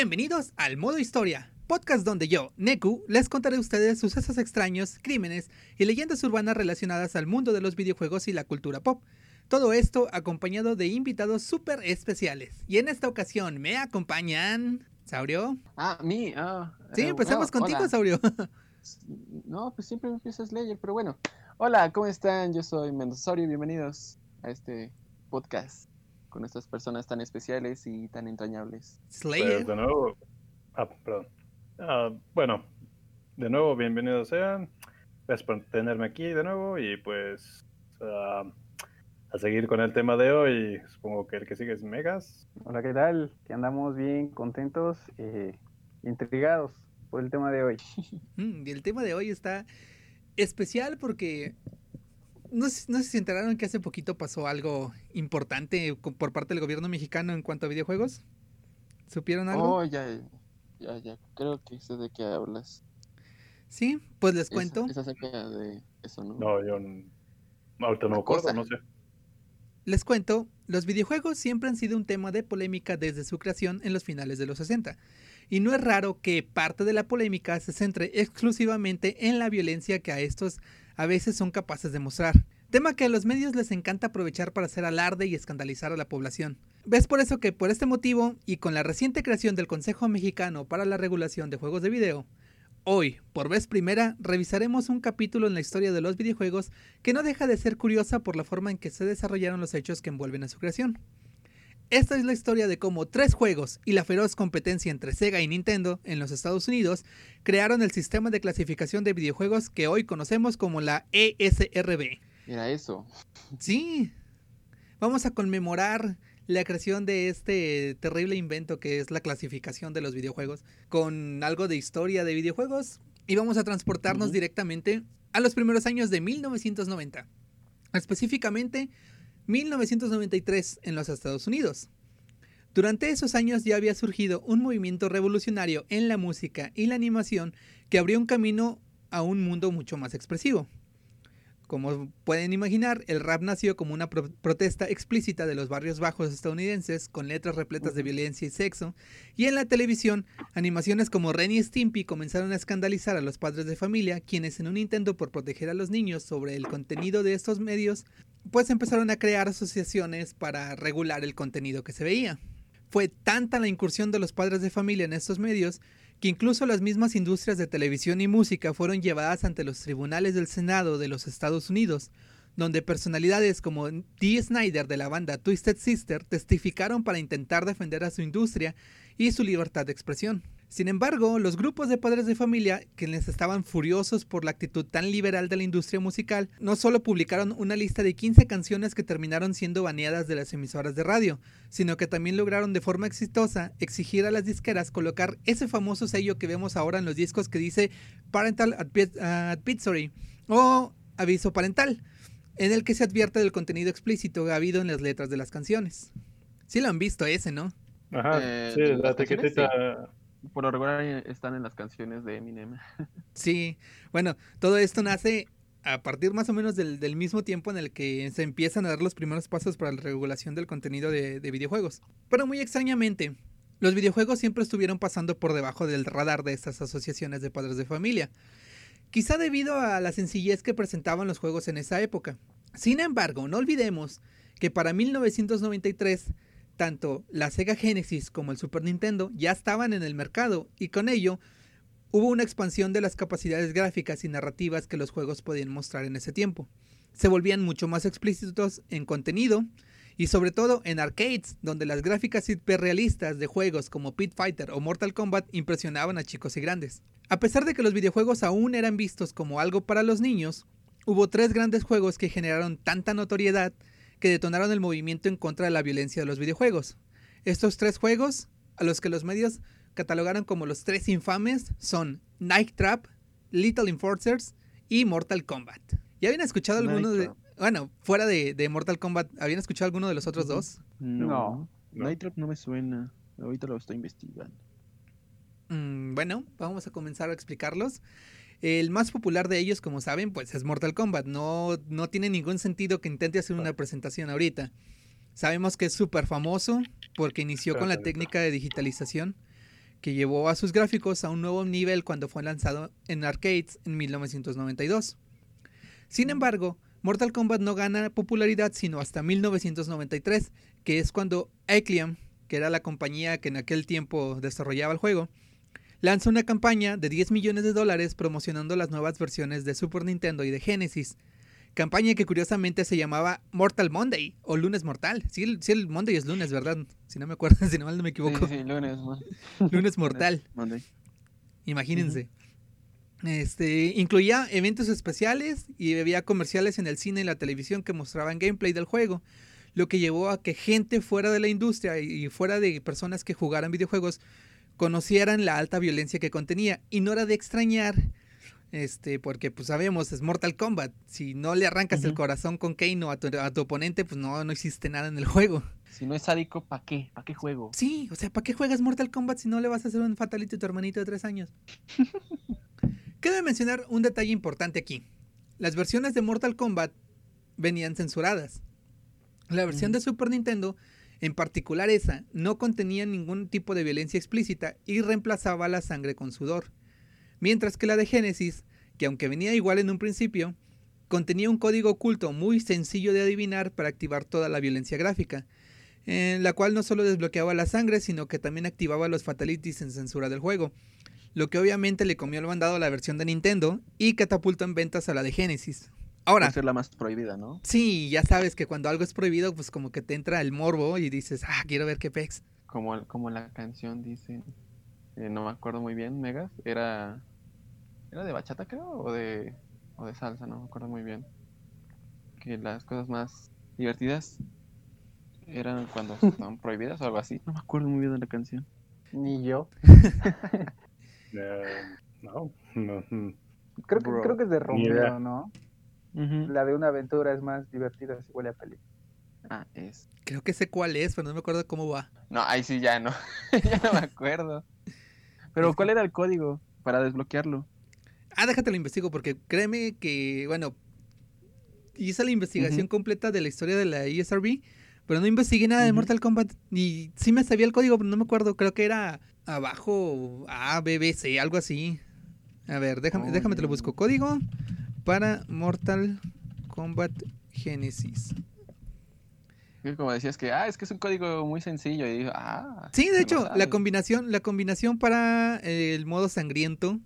Bienvenidos al Modo Historia, podcast donde yo, Neku, les contaré a ustedes sucesos extraños, crímenes y leyendas urbanas relacionadas al mundo de los videojuegos y la cultura pop. Todo esto acompañado de invitados súper especiales. Y en esta ocasión me acompañan... ¿Saurio? Ah, mí, ah. Sí, eh, empezamos oh, contigo, hola. Saurio. No, pues siempre empiezas Slayer, pero bueno. Hola, ¿cómo están? Yo soy Mendozorio, bienvenidos a este podcast con estas personas tan especiales y tan entrañables. Slayer. Pues de nuevo. Ah, perdón. Ah, bueno, de nuevo, bienvenidos sean. Gracias por tenerme aquí de nuevo y pues ah, a seguir con el tema de hoy. Supongo que el que sigue es Megas. Hola, ¿qué tal? Que andamos bien contentos e intrigados por el tema de hoy. Mm, y el tema de hoy está especial porque no sé, no sé si enteraron que hace poquito pasó algo importante por parte del gobierno mexicano en cuanto a videojuegos. ¿Supieron algo? Oh, ya, ya, ya, creo que sé de qué hablas. Sí, pues les Es- cuento. Es, acerca de eso, ¿no? No, yo ahorita no me acuerdo, cosa. no sé. Les cuento, los videojuegos siempre han sido un tema de polémica desde su creación en los finales de los 60. Y no es raro que parte de la polémica se centre exclusivamente en la violencia que a estos a veces son capaces de mostrar. Tema que a los medios les encanta aprovechar para hacer alarde y escandalizar a la población. ¿Ves por eso que por este motivo y con la reciente creación del Consejo Mexicano para la Regulación de Juegos de Video, Hoy, por vez primera, revisaremos un capítulo en la historia de los videojuegos que no deja de ser curiosa por la forma en que se desarrollaron los hechos que envuelven a su creación. Esta es la historia de cómo tres juegos y la feroz competencia entre Sega y Nintendo en los Estados Unidos crearon el sistema de clasificación de videojuegos que hoy conocemos como la ESRB. Era eso. Sí, vamos a conmemorar la creación de este terrible invento que es la clasificación de los videojuegos con algo de historia de videojuegos y vamos a transportarnos directamente a los primeros años de 1990, específicamente 1993 en los Estados Unidos. Durante esos años ya había surgido un movimiento revolucionario en la música y la animación que abrió un camino a un mundo mucho más expresivo. Como pueden imaginar, el rap nació como una pro- protesta explícita de los barrios bajos estadounidenses, con letras repletas de violencia y sexo, y en la televisión, animaciones como Ren y Stimpy comenzaron a escandalizar a los padres de familia, quienes en un intento por proteger a los niños sobre el contenido de estos medios, pues empezaron a crear asociaciones para regular el contenido que se veía. Fue tanta la incursión de los padres de familia en estos medios que incluso las mismas industrias de televisión y música fueron llevadas ante los tribunales del Senado de los Estados Unidos, donde personalidades como Dee Snyder de la banda Twisted Sister testificaron para intentar defender a su industria y su libertad de expresión. Sin embargo, los grupos de padres de familia, quienes estaban furiosos por la actitud tan liberal de la industria musical, no solo publicaron una lista de 15 canciones que terminaron siendo baneadas de las emisoras de radio, sino que también lograron de forma exitosa exigir a las disqueras colocar ese famoso sello que vemos ahora en los discos que dice Parental Advi- Advisory o aviso parental, en el que se advierte del contenido explícito habido en las letras de las canciones. Sí lo han visto ese, ¿no? Ajá, Eh, sí, ¿de la etiquetita. Por lo regular están en las canciones de Eminem. Sí, bueno, todo esto nace a partir más o menos del, del mismo tiempo en el que se empiezan a dar los primeros pasos para la regulación del contenido de, de videojuegos. Pero muy extrañamente, los videojuegos siempre estuvieron pasando por debajo del radar de estas asociaciones de padres de familia. Quizá debido a la sencillez que presentaban los juegos en esa época. Sin embargo, no olvidemos que para 1993 tanto la Sega Genesis como el Super Nintendo ya estaban en el mercado y con ello hubo una expansión de las capacidades gráficas y narrativas que los juegos podían mostrar en ese tiempo. Se volvían mucho más explícitos en contenido y sobre todo en arcades, donde las gráficas hiperrealistas de juegos como Pit Fighter o Mortal Kombat impresionaban a chicos y grandes. A pesar de que los videojuegos aún eran vistos como algo para los niños, hubo tres grandes juegos que generaron tanta notoriedad que detonaron el movimiento en contra de la violencia de los videojuegos. Estos tres juegos, a los que los medios catalogaron como los tres infames, son Night Trap, Little Enforcers y Mortal Kombat. ¿Ya habían escuchado Night alguno de... Trap. Bueno, fuera de, de Mortal Kombat, ¿habían escuchado alguno de los otros dos? No. No. Night Trap no me suena. Ahorita lo estoy investigando. Mm, bueno, vamos a comenzar a explicarlos. El más popular de ellos, como saben, pues es Mortal Kombat. No, no tiene ningún sentido que intente hacer una presentación ahorita. Sabemos que es súper famoso porque inició con la técnica de digitalización. que llevó a sus gráficos a un nuevo nivel cuando fue lanzado en arcades en 1992. Sin embargo, Mortal Kombat no gana popularidad sino hasta 1993, que es cuando Ecliam, que era la compañía que en aquel tiempo desarrollaba el juego, lanza una campaña de 10 millones de dólares promocionando las nuevas versiones de Super Nintendo y de Genesis. Campaña que curiosamente se llamaba Mortal Monday o Lunes Mortal. Sí, el, sí, el Monday es lunes, ¿verdad? Si no me acuerdo, si no mal no me equivoco. Sí, sí, lunes, Lunes Mortal. Monday. Imagínense. Este incluía eventos especiales y había comerciales en el cine y la televisión que mostraban gameplay del juego, lo que llevó a que gente fuera de la industria y fuera de personas que jugaran videojuegos conocieran la alta violencia que contenía y no era de extrañar este porque pues sabemos es Mortal Kombat, si no le arrancas el corazón con Kano a tu, a tu oponente, pues no no existe nada en el juego. Si no es sádico, ¿para qué? ¿Para qué juego? Sí, o sea, ¿para qué juegas Mortal Kombat si no le vas a hacer un fatality a tu hermanito de tres años? Cabe mencionar un detalle importante aquí. Las versiones de Mortal Kombat venían censuradas. La versión de Super Nintendo, en particular esa, no contenía ningún tipo de violencia explícita y reemplazaba la sangre con sudor. Mientras que la de Genesis, que aunque venía igual en un principio, contenía un código oculto muy sencillo de adivinar para activar toda la violencia gráfica en la cual no solo desbloqueaba la sangre, sino que también activaba los fatalities en censura del juego, lo que obviamente le comió el mandado a la versión de Nintendo y catapultó en ventas a la de Genesis. Ahora, ser la más prohibida, ¿no? sí, ya sabes que cuando algo es prohibido, pues como que te entra el morbo y dices, ah, quiero ver qué pex. Como, como la canción dice, eh, no me acuerdo muy bien, Megas, era, era de bachata creo, o de, o de salsa, no me acuerdo muy bien. Que las cosas más divertidas eran cuando son prohibidas o algo así. No me acuerdo muy bien de la canción. Ni yo. Eh, no, no, mm. Creo que, Bro, creo que es de ni idea. La de una aventura es más divertida si huele a peli. Ah, es. Creo que sé cuál es, pero no me acuerdo cómo va. No, ahí sí ya no. ya no me acuerdo. Pero ¿cuál era el código para desbloquearlo? Ah, déjate lo investigo porque créeme que, bueno, hice la investigación completa de la historia de la ESRB, pero no investigué nada de. Mortal Kombat y sí me sabía el código, pero no me acuerdo, creo que era abajo A, B, B, C, algo así. A ver, déjame, Oh, déjame te lo busco. Código para Mortal Kombat Genesis. Como decías que, ah, es que es un código muy sencillo. Y digo, ah. Sí, de hecho, la combinación, la combinación para eh, el modo sangriento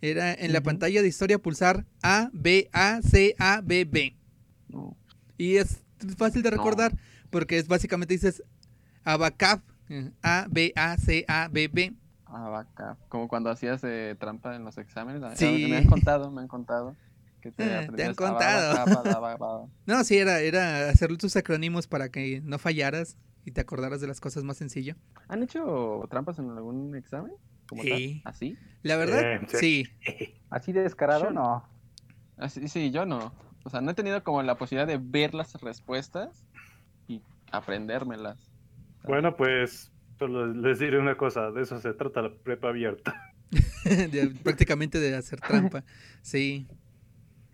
era en la pantalla de historia pulsar A, B, A, C, A, B, B. No. Y es fácil de No. recordar porque es básicamente dices Abacab, eh, A, B, A, C, A, B, B. Vaca. Como cuando hacías eh, trampa en los exámenes. Sí. Me han contado, me han contado. Que te, Eh, te han contado. No, sí, era, era hacer tus acrónimos para que no fallaras y te acordaras de las cosas más sencillo. ¿Han hecho trampas en algún examen? ¿Como tal? Sí. ¿Así? La verdad, Eh, sí. sí. ¿Así de descarado? Sure. No. Así, sí, yo no. O sea, no he tenido como la posibilidad de ver las respuestas y aprendérmelas. Bueno, pues solo les diré una cosa, de eso se trata la prepa abierta. De- prácticamente de hacer trampa. Sí.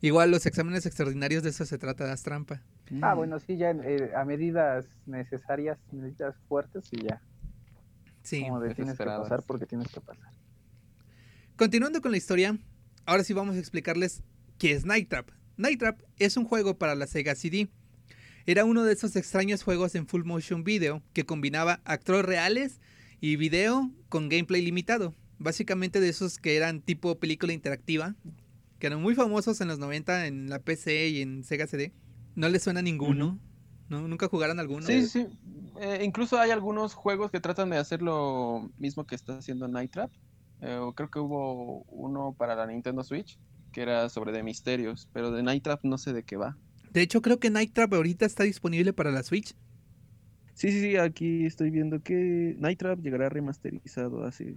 Igual los exámenes extraordinarios de eso se trata, das trampa. Ah, Mm. bueno, sí, ya eh, a medidas necesarias, medidas fuertes y ya. Sí. Como de tienes que pasar porque tienes que pasar. Continuando con la historia, ahora sí vamos a explicarles qué es Night Trap. Night Trap es un juego para la Sega CD. Era uno de esos extraños juegos en full motion video que combinaba actores reales y video con gameplay limitado. Básicamente de esos que eran tipo película interactiva, que eran muy famosos en los 90 en la PC y en Sega CD. No les suena ninguno. ¿No? ¿Nunca jugaron alguno? Sí, sí. Eh, incluso hay algunos juegos que tratan de hacer lo mismo que está haciendo Night Trap. Eh, o creo que hubo uno para la Nintendo Switch que era sobre de misterios, pero de Night Trap no sé de qué va. De hecho, creo que Night Trap ahorita está disponible para la Switch. Sí, sí, sí, aquí estoy viendo que Night Trap llegará remasterizado así.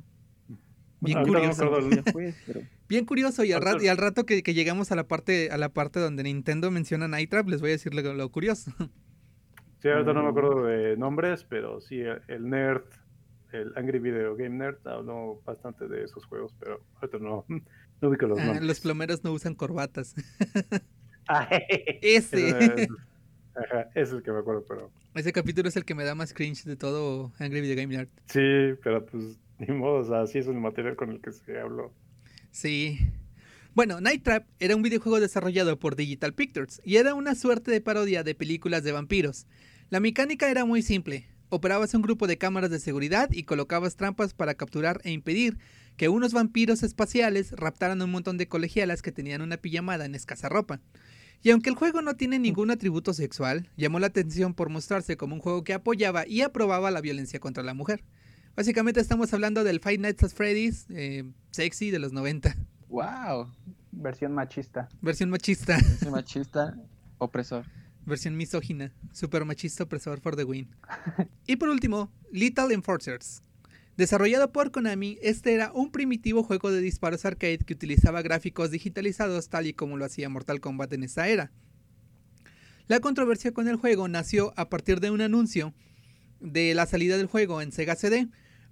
Bien curioso. pero- Bien curioso, y al, rato, y al rato que, que llegamos a la parte a la parte donde Nintendo menciona Night Trap, les voy a decir lo, lo curioso. Sí, ahorita no me Mm. acuerdo de nombres, pero sí, el nerd, el Angry Video Game Nerd, habló bastante de esos juegos, pero ahorita no, no ubico los Ah, nombres. los plomeros no usan corbatas. Ah, Ese. ese es- Ajá, ese es el que me acuerdo, pero Ese capítulo es el que me da más cringe de todo Angry Video Game Nerd. sí, pero pues Ni modo, así es el material con el que se habló. Sí. Bueno, Night Trap era un videojuego desarrollado por Digital Pictures y era una suerte de parodia de películas de vampiros. La mecánica era muy simple. Operabas un grupo de cámaras de seguridad y colocabas trampas para capturar e impedir que unos vampiros espaciales raptaran un montón de colegialas que tenían una pijamada en escasa ropa. Y aunque el juego no tiene ningún atributo sexual, llamó la atención por mostrarse como un juego que apoyaba y aprobaba la violencia contra la mujer. Básicamente estamos hablando del Five Nights at Freddy's eh, sexy de los 90. ¡Wow! Versión machista. Versión machista. Versión machista, opresor. Versión misógina. Super machista opresor for the win. y por último, Little Enforcers. Desarrollado por Konami, este era un primitivo juego de disparos arcade que utilizaba gráficos digitalizados tal y como lo hacía Mortal Kombat en esa era. La controversia con el juego nació a partir de un anuncio de la salida del juego en Sega CD,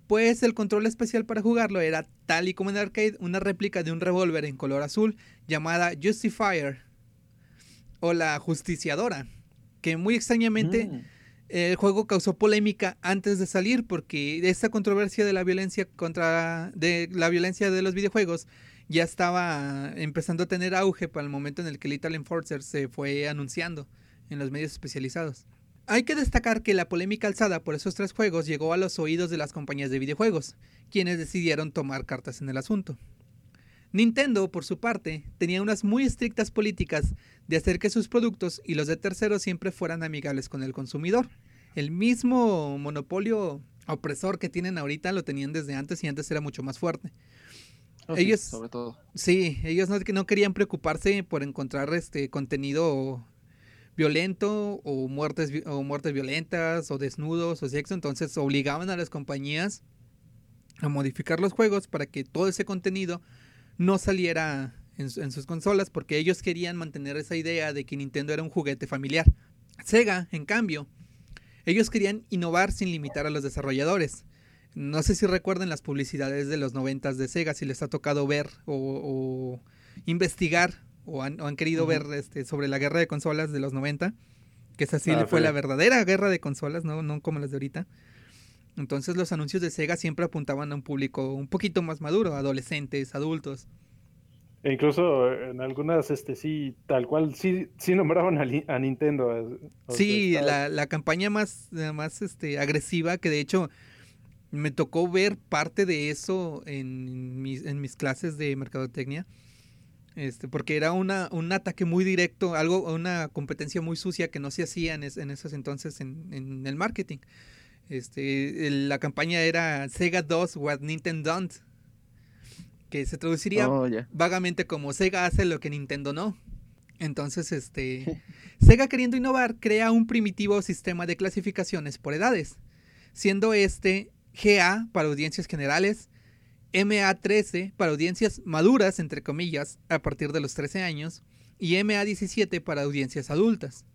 pues el control especial para jugarlo era, tal y como en arcade, una réplica de un revólver en color azul llamada Justifier o la Justiciadora, que muy extrañamente Mm. el juego causó polémica antes de salir porque esta controversia de la violencia contra de la violencia de los videojuegos ya estaba empezando a tener auge para el momento en el que Little Enforcer se fue anunciando en los medios especializados. Hay que destacar que la polémica alzada por esos tres juegos llegó a los oídos de las compañías de videojuegos, quienes decidieron tomar cartas en el asunto. Nintendo, por su parte, tenía unas muy estrictas políticas de hacer que sus productos y los de terceros siempre fueran amigables con el consumidor. El mismo monopolio opresor que tienen ahorita lo tenían desde antes y antes era mucho más fuerte. Oh, sí, Ellos- sobre todo. Sí, ellos no, no querían preocuparse por encontrar este contenido violento o muertes o muertes violentas o desnudos o sexo, entonces obligaban a las compañías a modificar los juegos para que todo ese contenido no saliera en, en sus consolas porque ellos querían mantener esa idea de que Nintendo era un juguete familiar. Sega, en cambio, ellos querían innovar sin limitar a los desarrolladores. No sé si recuerdan las publicidades de los noventas de Sega, si les ha tocado ver o investigar o han, o han querido Ujú. ver este, sobre la guerra de consolas de los 90, que esa sí Ah, fue la verdadera guerra de consolas, no, no como las de ahorita. Entonces los anuncios de Sega siempre apuntaban a un público un poquito más maduro, adolescentes, adultos. E incluso eh, en algunas, este sí, tal cual, sí, sí nombraban a, Li- a Nintendo. eh, o Sí, la, la campaña más, eh, más este, agresiva, que de hecho me tocó ver parte de eso en mis, en mis clases de mercadotecnia. Este, porque era una, un ataque muy directo, algo, una competencia muy sucia que no se hacía en, es- en esos entonces en, en el marketing. Este, el- la campaña era Sega 2 What Nintendo Don't, que se traduciría Oh, vagamente como Sega hace lo que Nintendo no. Entonces, este, Sega queriendo innovar crea un primitivo sistema de clasificaciones por edades, siendo este GA para audiencias generales, MA13 para audiencias maduras, entre comillas, a partir de los 13 años, y MA17 para audiencias adultas.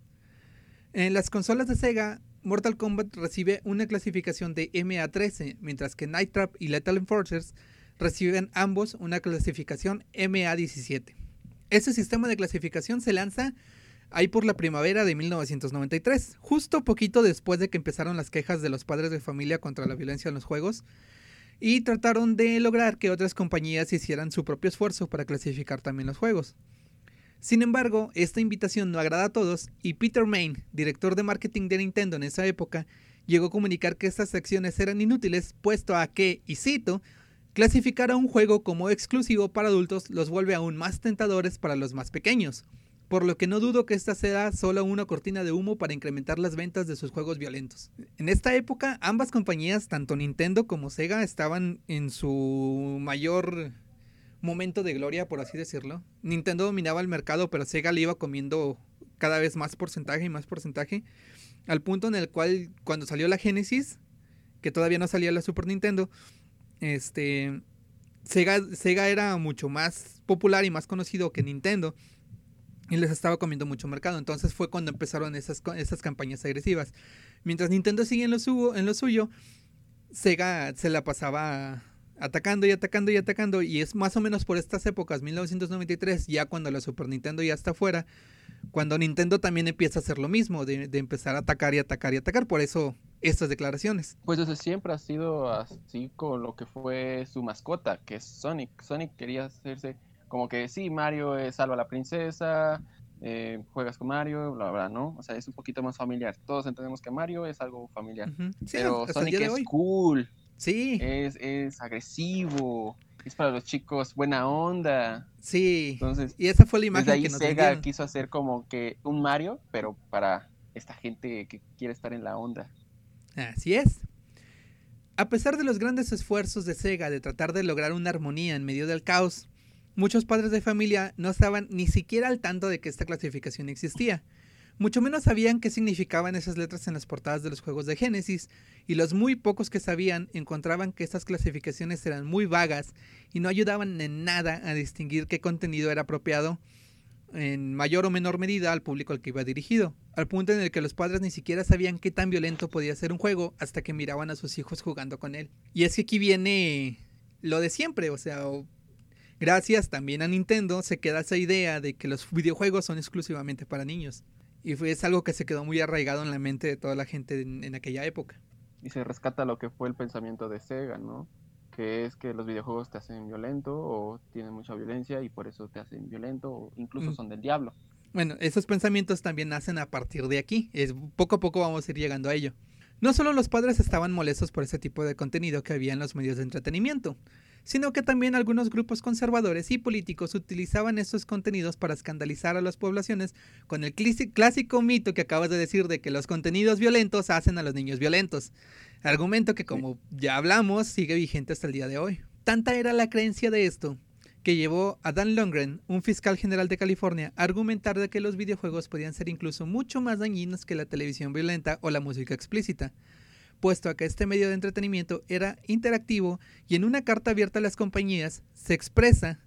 En las consolas de Sega, Mortal Kombat recibe una clasificación de MA13, mientras que Night Trap y Lethal Enforcers reciben ambos una clasificación MA17. Este sistema de clasificación se lanza ahí por la primavera de 1993, justo poquito después de que empezaron las quejas de los padres de familia contra la violencia en los juegos, y trataron de lograr que otras compañías hicieran su propio esfuerzo para clasificar también los juegos. Sin embargo, esta invitación no agrada a todos y Peter Main, director de marketing de Nintendo en esa época, llegó a comunicar que estas acciones eran inútiles, puesto a que, y cito, clasificar a un juego como exclusivo para adultos los vuelve aún más tentadores para los más pequeños, por lo que no dudo que esta sea solo una cortina de humo para incrementar las ventas de sus juegos violentos. En esta época, ambas compañías, tanto Nintendo como Sega, estaban en su mayor momento de gloria, por así decirlo. Nintendo dominaba el mercado, pero Sega le iba comiendo cada vez más porcentaje y más porcentaje, al punto en el cual cuando salió la Genesis, que todavía no salía la Super Nintendo, este Sega, Sega era mucho más popular y más conocido que Nintendo y les estaba comiendo mucho mercado. Entonces fue cuando empezaron esas, esas campañas agresivas. Mientras Nintendo sigue en lo, suyo, en lo suyo, Sega se la pasaba atacando y atacando y atacando. Y es más o menos por estas épocas, 1993, ya cuando la Super Nintendo ya está fuera, cuando Nintendo también empieza a hacer lo mismo, de, de empezar a atacar y atacar y atacar. Por eso estas declaraciones. Pues desde siempre ha sido así con lo que fue su mascota, que es Sonic. Sonic quería hacerse como que sí, Mario es salva a la princesa, eh, juegas con Mario, bla, bla, ¿no? O sea, es un poquito más familiar. Todos entendemos que Mario es algo familiar. Sí, pero Sonic es hoy. cool, Sí, es, es agresivo, es para los chicos buena onda. sí. Entonces, Y esa fue la desde imagen ahí que nos Sega quiso hacer como que un Mario, pero para esta gente que quiere estar en la onda. Así es. A pesar de los grandes esfuerzos de Sega de tratar de lograr una armonía en medio del caos, muchos padres de familia no estaban ni siquiera al tanto de que esta clasificación existía. Mucho menos sabían qué significaban esas letras en las portadas de los juegos de Genesis, y los muy pocos que sabían encontraban que estas clasificaciones eran muy vagas y no ayudaban en nada a distinguir qué contenido era apropiado en mayor o menor medida al público al que iba dirigido, al punto en el que los padres ni siquiera sabían qué tan violento podía ser un juego hasta que miraban a sus hijos jugando con él. Y es que aquí viene lo de siempre, o sea, gracias también a Nintendo se queda esa idea de que los videojuegos son exclusivamente para niños. Y fue, es algo que se quedó muy arraigado en la mente de toda la gente en, en aquella época. Y se rescata lo que fue el pensamiento de Sega, ¿no? Que es que los videojuegos te hacen violento o tienen mucha violencia y por eso te hacen violento o incluso Mm. son del diablo. Bueno, esos pensamientos también nacen a partir de aquí. Es, poco a poco vamos a ir llegando a ello. No solo los padres estaban molestos por ese tipo de contenido que había en los medios de entretenimiento, sino que también algunos grupos conservadores y políticos utilizaban estos contenidos para escandalizar a las poblaciones con el clásico mito que acabas de decir de que los contenidos violentos hacen a los niños violentos. Argumento que como ya hablamos sigue vigente hasta el día de hoy. Tanta era la creencia de esto que llevó a Dan Lundgren, un fiscal general de California, a argumentar de que los videojuegos podían ser incluso mucho más dañinos que la televisión violenta o la música explícita, puesto a que este medio de entretenimiento era interactivo y en una carta abierta a las compañías se expresa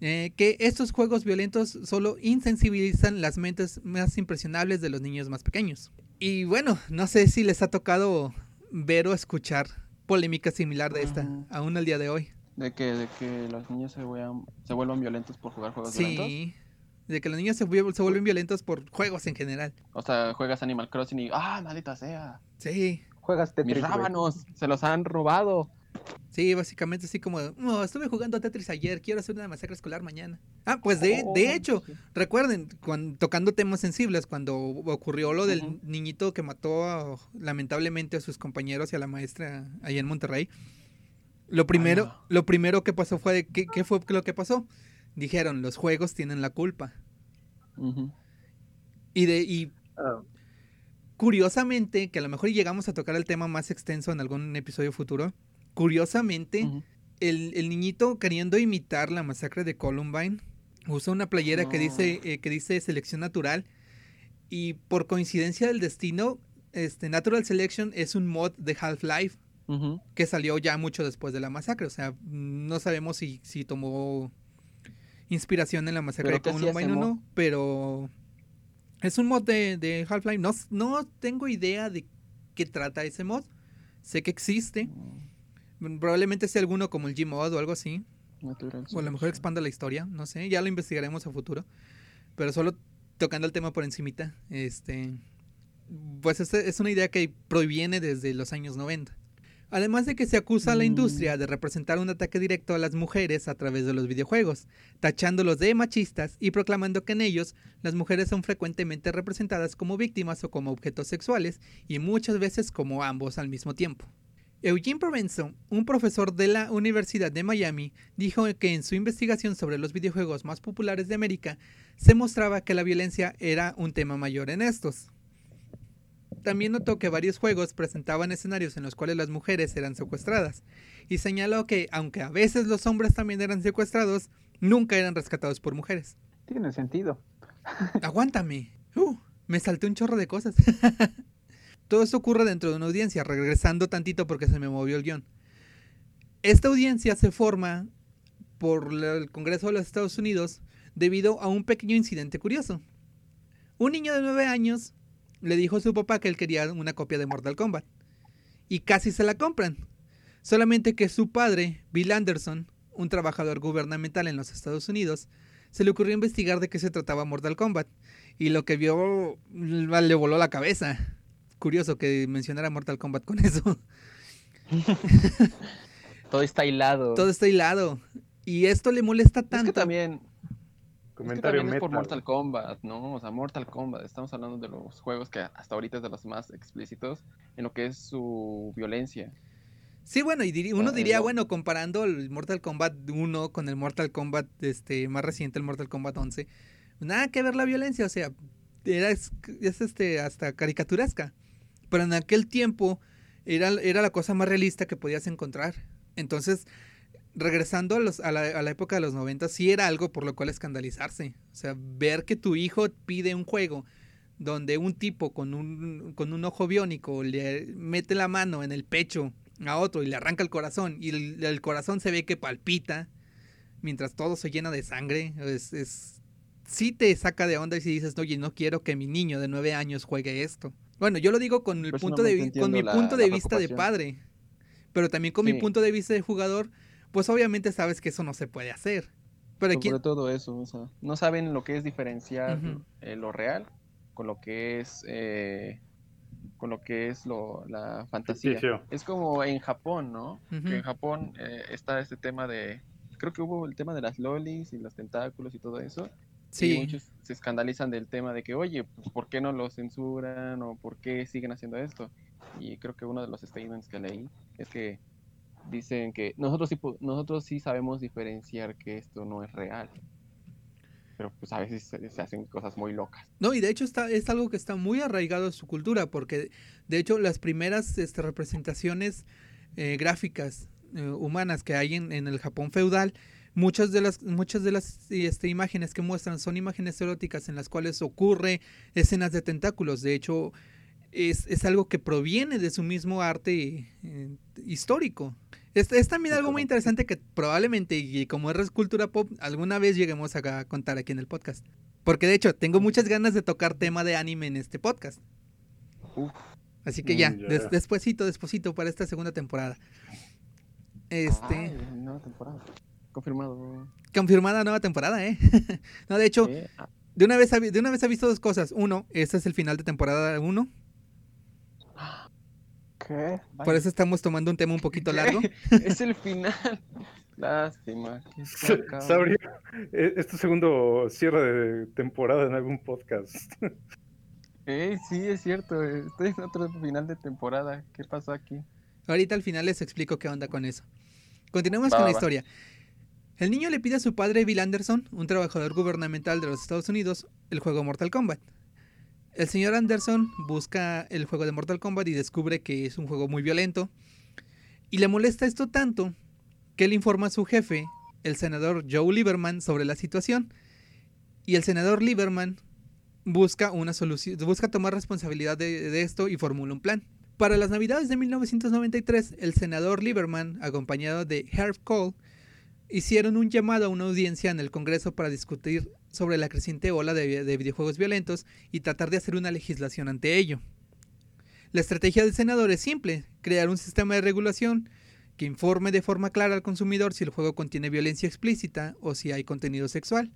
eh, que estos juegos violentos solo insensibilizan las mentes más impresionables de los niños más pequeños. Y bueno, no sé si les ha tocado ver o escuchar polémica similar de esta, Ujú. aún al día de hoy. De que, de que los niños se vuelvan, se vuelvan violentos por jugar juegos violentos. Sí, de que los niños se, se vuelven violentos por juegos en general. O sea, juegas Animal Crossing y ¡ah, maldita sea! Sí, Juegas Tetris. rábanos se los han robado. sí, básicamente así como, "Oh, estuve jugando a Tetris ayer, quiero hacer una masacre escolar mañana. Ah, pues de, de Oh, hecho, sí. recuerden, cuando, tocando temas sensibles, cuando ocurrió lo del niñito que mató a- lamentablemente a sus compañeros y a la maestra allá en Monterrey, lo primero, no. lo primero que pasó fue, de- ¿qué, ¿qué fue lo que pasó? Dijeron, los juegos tienen la culpa. Y, de, y Ah, curiosamente, que a lo mejor llegamos a tocar el tema más extenso en algún episodio futuro, curiosamente, el, el niñito queriendo imitar la masacre de Columbine usa una playera que No. dice eh, que dice selección natural y por coincidencia del destino, este Natural Selection es un mod de Half-Life que salió ya mucho después de la masacre, o sea, no sabemos si, si tomó inspiración en la masacre ¿Pero de Columbine o no, pero es un mod de, de Half-Life, no, no tengo idea de qué trata ese mod, sé que existe, probablemente sea alguno como el Gmod o algo así, Natural o a lo mejor expanda la historia, no sé, ya lo investigaremos a futuro. Pero solo tocando el tema por encimita, este pues es, es una idea que proviene desde los años 90. Además de que se acusa a la Mm. industria de representar un ataque directo a las mujeres a través de los videojuegos, tachándolos de machistas y proclamando que en ellos las mujeres son frecuentemente representadas como víctimas o como objetos sexuales y muchas veces como ambos al mismo tiempo. Eugene Provenzo, un profesor de la Universidad de Miami, dijo que en su investigación sobre los videojuegos más populares de América se mostraba que la violencia era un tema mayor en estos. También notó que varios juegos presentaban escenarios en los cuales las mujeres eran secuestradas, y señaló que, aunque a veces los hombres también eran secuestrados, nunca eran rescatados por mujeres. tiene sentido. Aguántame. Uh, me salté un chorro de cosas. Todo esto ocurre dentro de una audiencia, regresando tantito porque se me movió el guion. Esta audiencia se forma por el Congreso de los Estados Unidos debido a un pequeño incidente curioso. Un niño de 9 años le dijo a su papá que él quería una copia de Mortal Kombat. Y casi se la compran. Solamente que su padre, Bill Anderson, un trabajador gubernamental en los Estados Unidos, se le ocurrió investigar de qué se trataba Mortal Kombat. Y lo que vio le voló la cabeza. curioso que mencionara Mortal Kombat con eso. Todo está hilado. Todo está hilado. Y esto le molesta Es tanto. que también, es que Comentario también es por. Mortal Kombat, ¿no? O sea, Mortal Kombat, estamos hablando de los juegos que hasta ahorita es de los más explícitos en lo que es su violencia. Sí, bueno, y diri- uno Ah, diría, no. bueno, comparando el Mortal Kombat 1 con el Mortal Kombat este, más reciente, el Mortal Kombat 11, nada que ver la violencia, o sea, era, es, es, este, hasta caricaturesca. Pero en aquel tiempo era, era la cosa más realista que podías encontrar. Entonces, regresando a, los- a la, a la época de los 90, sí era algo por lo cual escandalizarse. O sea, ver que tu hijo pide un juego donde un tipo con un, con un ojo biónico le mete la mano en el pecho a otro y le arranca el corazón y el, el corazón se ve que palpita mientras todo se llena de sangre, es, es sí te saca de onda y si dices, oye, no quiero que mi niño de nueve años juegue esto. Bueno, yo lo digo con el punto de, con mi la- punto de vista de padre, pero también con mi punto de vista de jugador, pues obviamente sabes que eso no se puede hacer. Pero Sobre aquí, todo eso, o sea, no saben lo que es diferenciar Ujú. eh, lo real con lo que es eh, con lo que es lo, la fantasía. Ficticio. Es como en Japón, ¿no? Ujú. Que en Japón eh, está este tema de, creo que hubo el tema de las lolis y los tentáculos y todo eso. Y sí, muchos se escandalizan del tema de que, oye, pues, ¿por qué no lo censuran o por qué siguen haciendo esto? Y creo que uno de los statements que leí es que dicen que nosotros sí, nosotros sí sabemos diferenciar que esto no es real. Pero pues a veces se, hacen cosas muy locas. No, y de hecho está, es algo que está muy arraigado en su cultura, porque de hecho las primeras este, representaciones eh, gráficas eh, humanas que hay en, en el Japón feudal, muchas de las, muchas de las este, imágenes que muestran son imágenes eróticas en las cuales ocurre escenas de tentáculos. De hecho, es, es algo que proviene de su mismo arte eh, histórico. Es, es también algo muy interesante que probablemente, y como es cultura pop, alguna vez lleguemos a, a contar aquí en el podcast. Porque de hecho, tengo muchas ganas de tocar tema de anime en este podcast. Uf. Así que Mm, ya, des- despuesito, despuesito para esta segunda temporada. Este, Ay, nueva temporada. Confirmado. confirmada nueva temporada, ¿eh? no, de hecho, de una vez de una vez ha visto dos cosas. Uno, este es el final de temporada 1, ¿Qué? por eso estamos tomando un tema un poquito ¿Qué? largo. Es el final. Lástima. Sabría, eh, es tu segundo cierre de temporada en algún podcast. Eh, sí, es cierto. Estoy en otro final de temporada. ¿Qué pasó aquí? Ahorita al final les explico qué onda con eso. Continuemos Va, con va, la historia. El niño le pide a su padre Bill Anderson, un trabajador gubernamental de los Estados Unidos, el juego Mortal Kombat. El señor Anderson busca el juego de Mortal Kombat y descubre que es un juego muy violento. Y le molesta esto tanto que él informa a su jefe, el senador Joe Lieberman, sobre la situación. Y el senador Lieberman busca una solución, busca tomar responsabilidad de, de esto y formula un plan. Para las navidades de 1993, el senador Lieberman, acompañado de Herb Cole, hicieron un llamado a una audiencia en el Congreso para discutir sobre la creciente ola de, de videojuegos violentos y tratar de hacer una legislación ante ello. La estrategia del senador es simple, crear un sistema de regulación que informe de forma clara al consumidor si el juego contiene violencia explícita o si hay contenido sexual.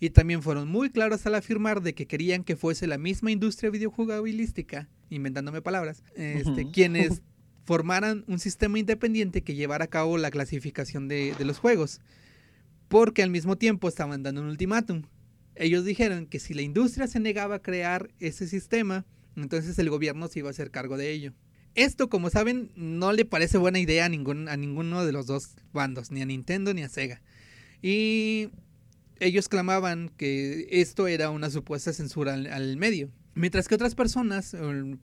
Y también fueron muy claros al afirmar de que querían que fuese la misma industria videojugabilística, inventándome palabras, este, quienes formaran un sistema independiente que llevara a cabo la clasificación de, de los juegos. Porque al mismo tiempo estaban dando un ultimátum. Ellos dijeron que si la industria se negaba a crear ese sistema, entonces el gobierno se iba a hacer cargo de ello. Esto, como saben, no le parece buena idea a, ningún, a ninguno de los dos bandos, ni a Nintendo ni a Sega. Y ellos clamaban que esto era una supuesta censura al, al medio. Mientras que otras personas,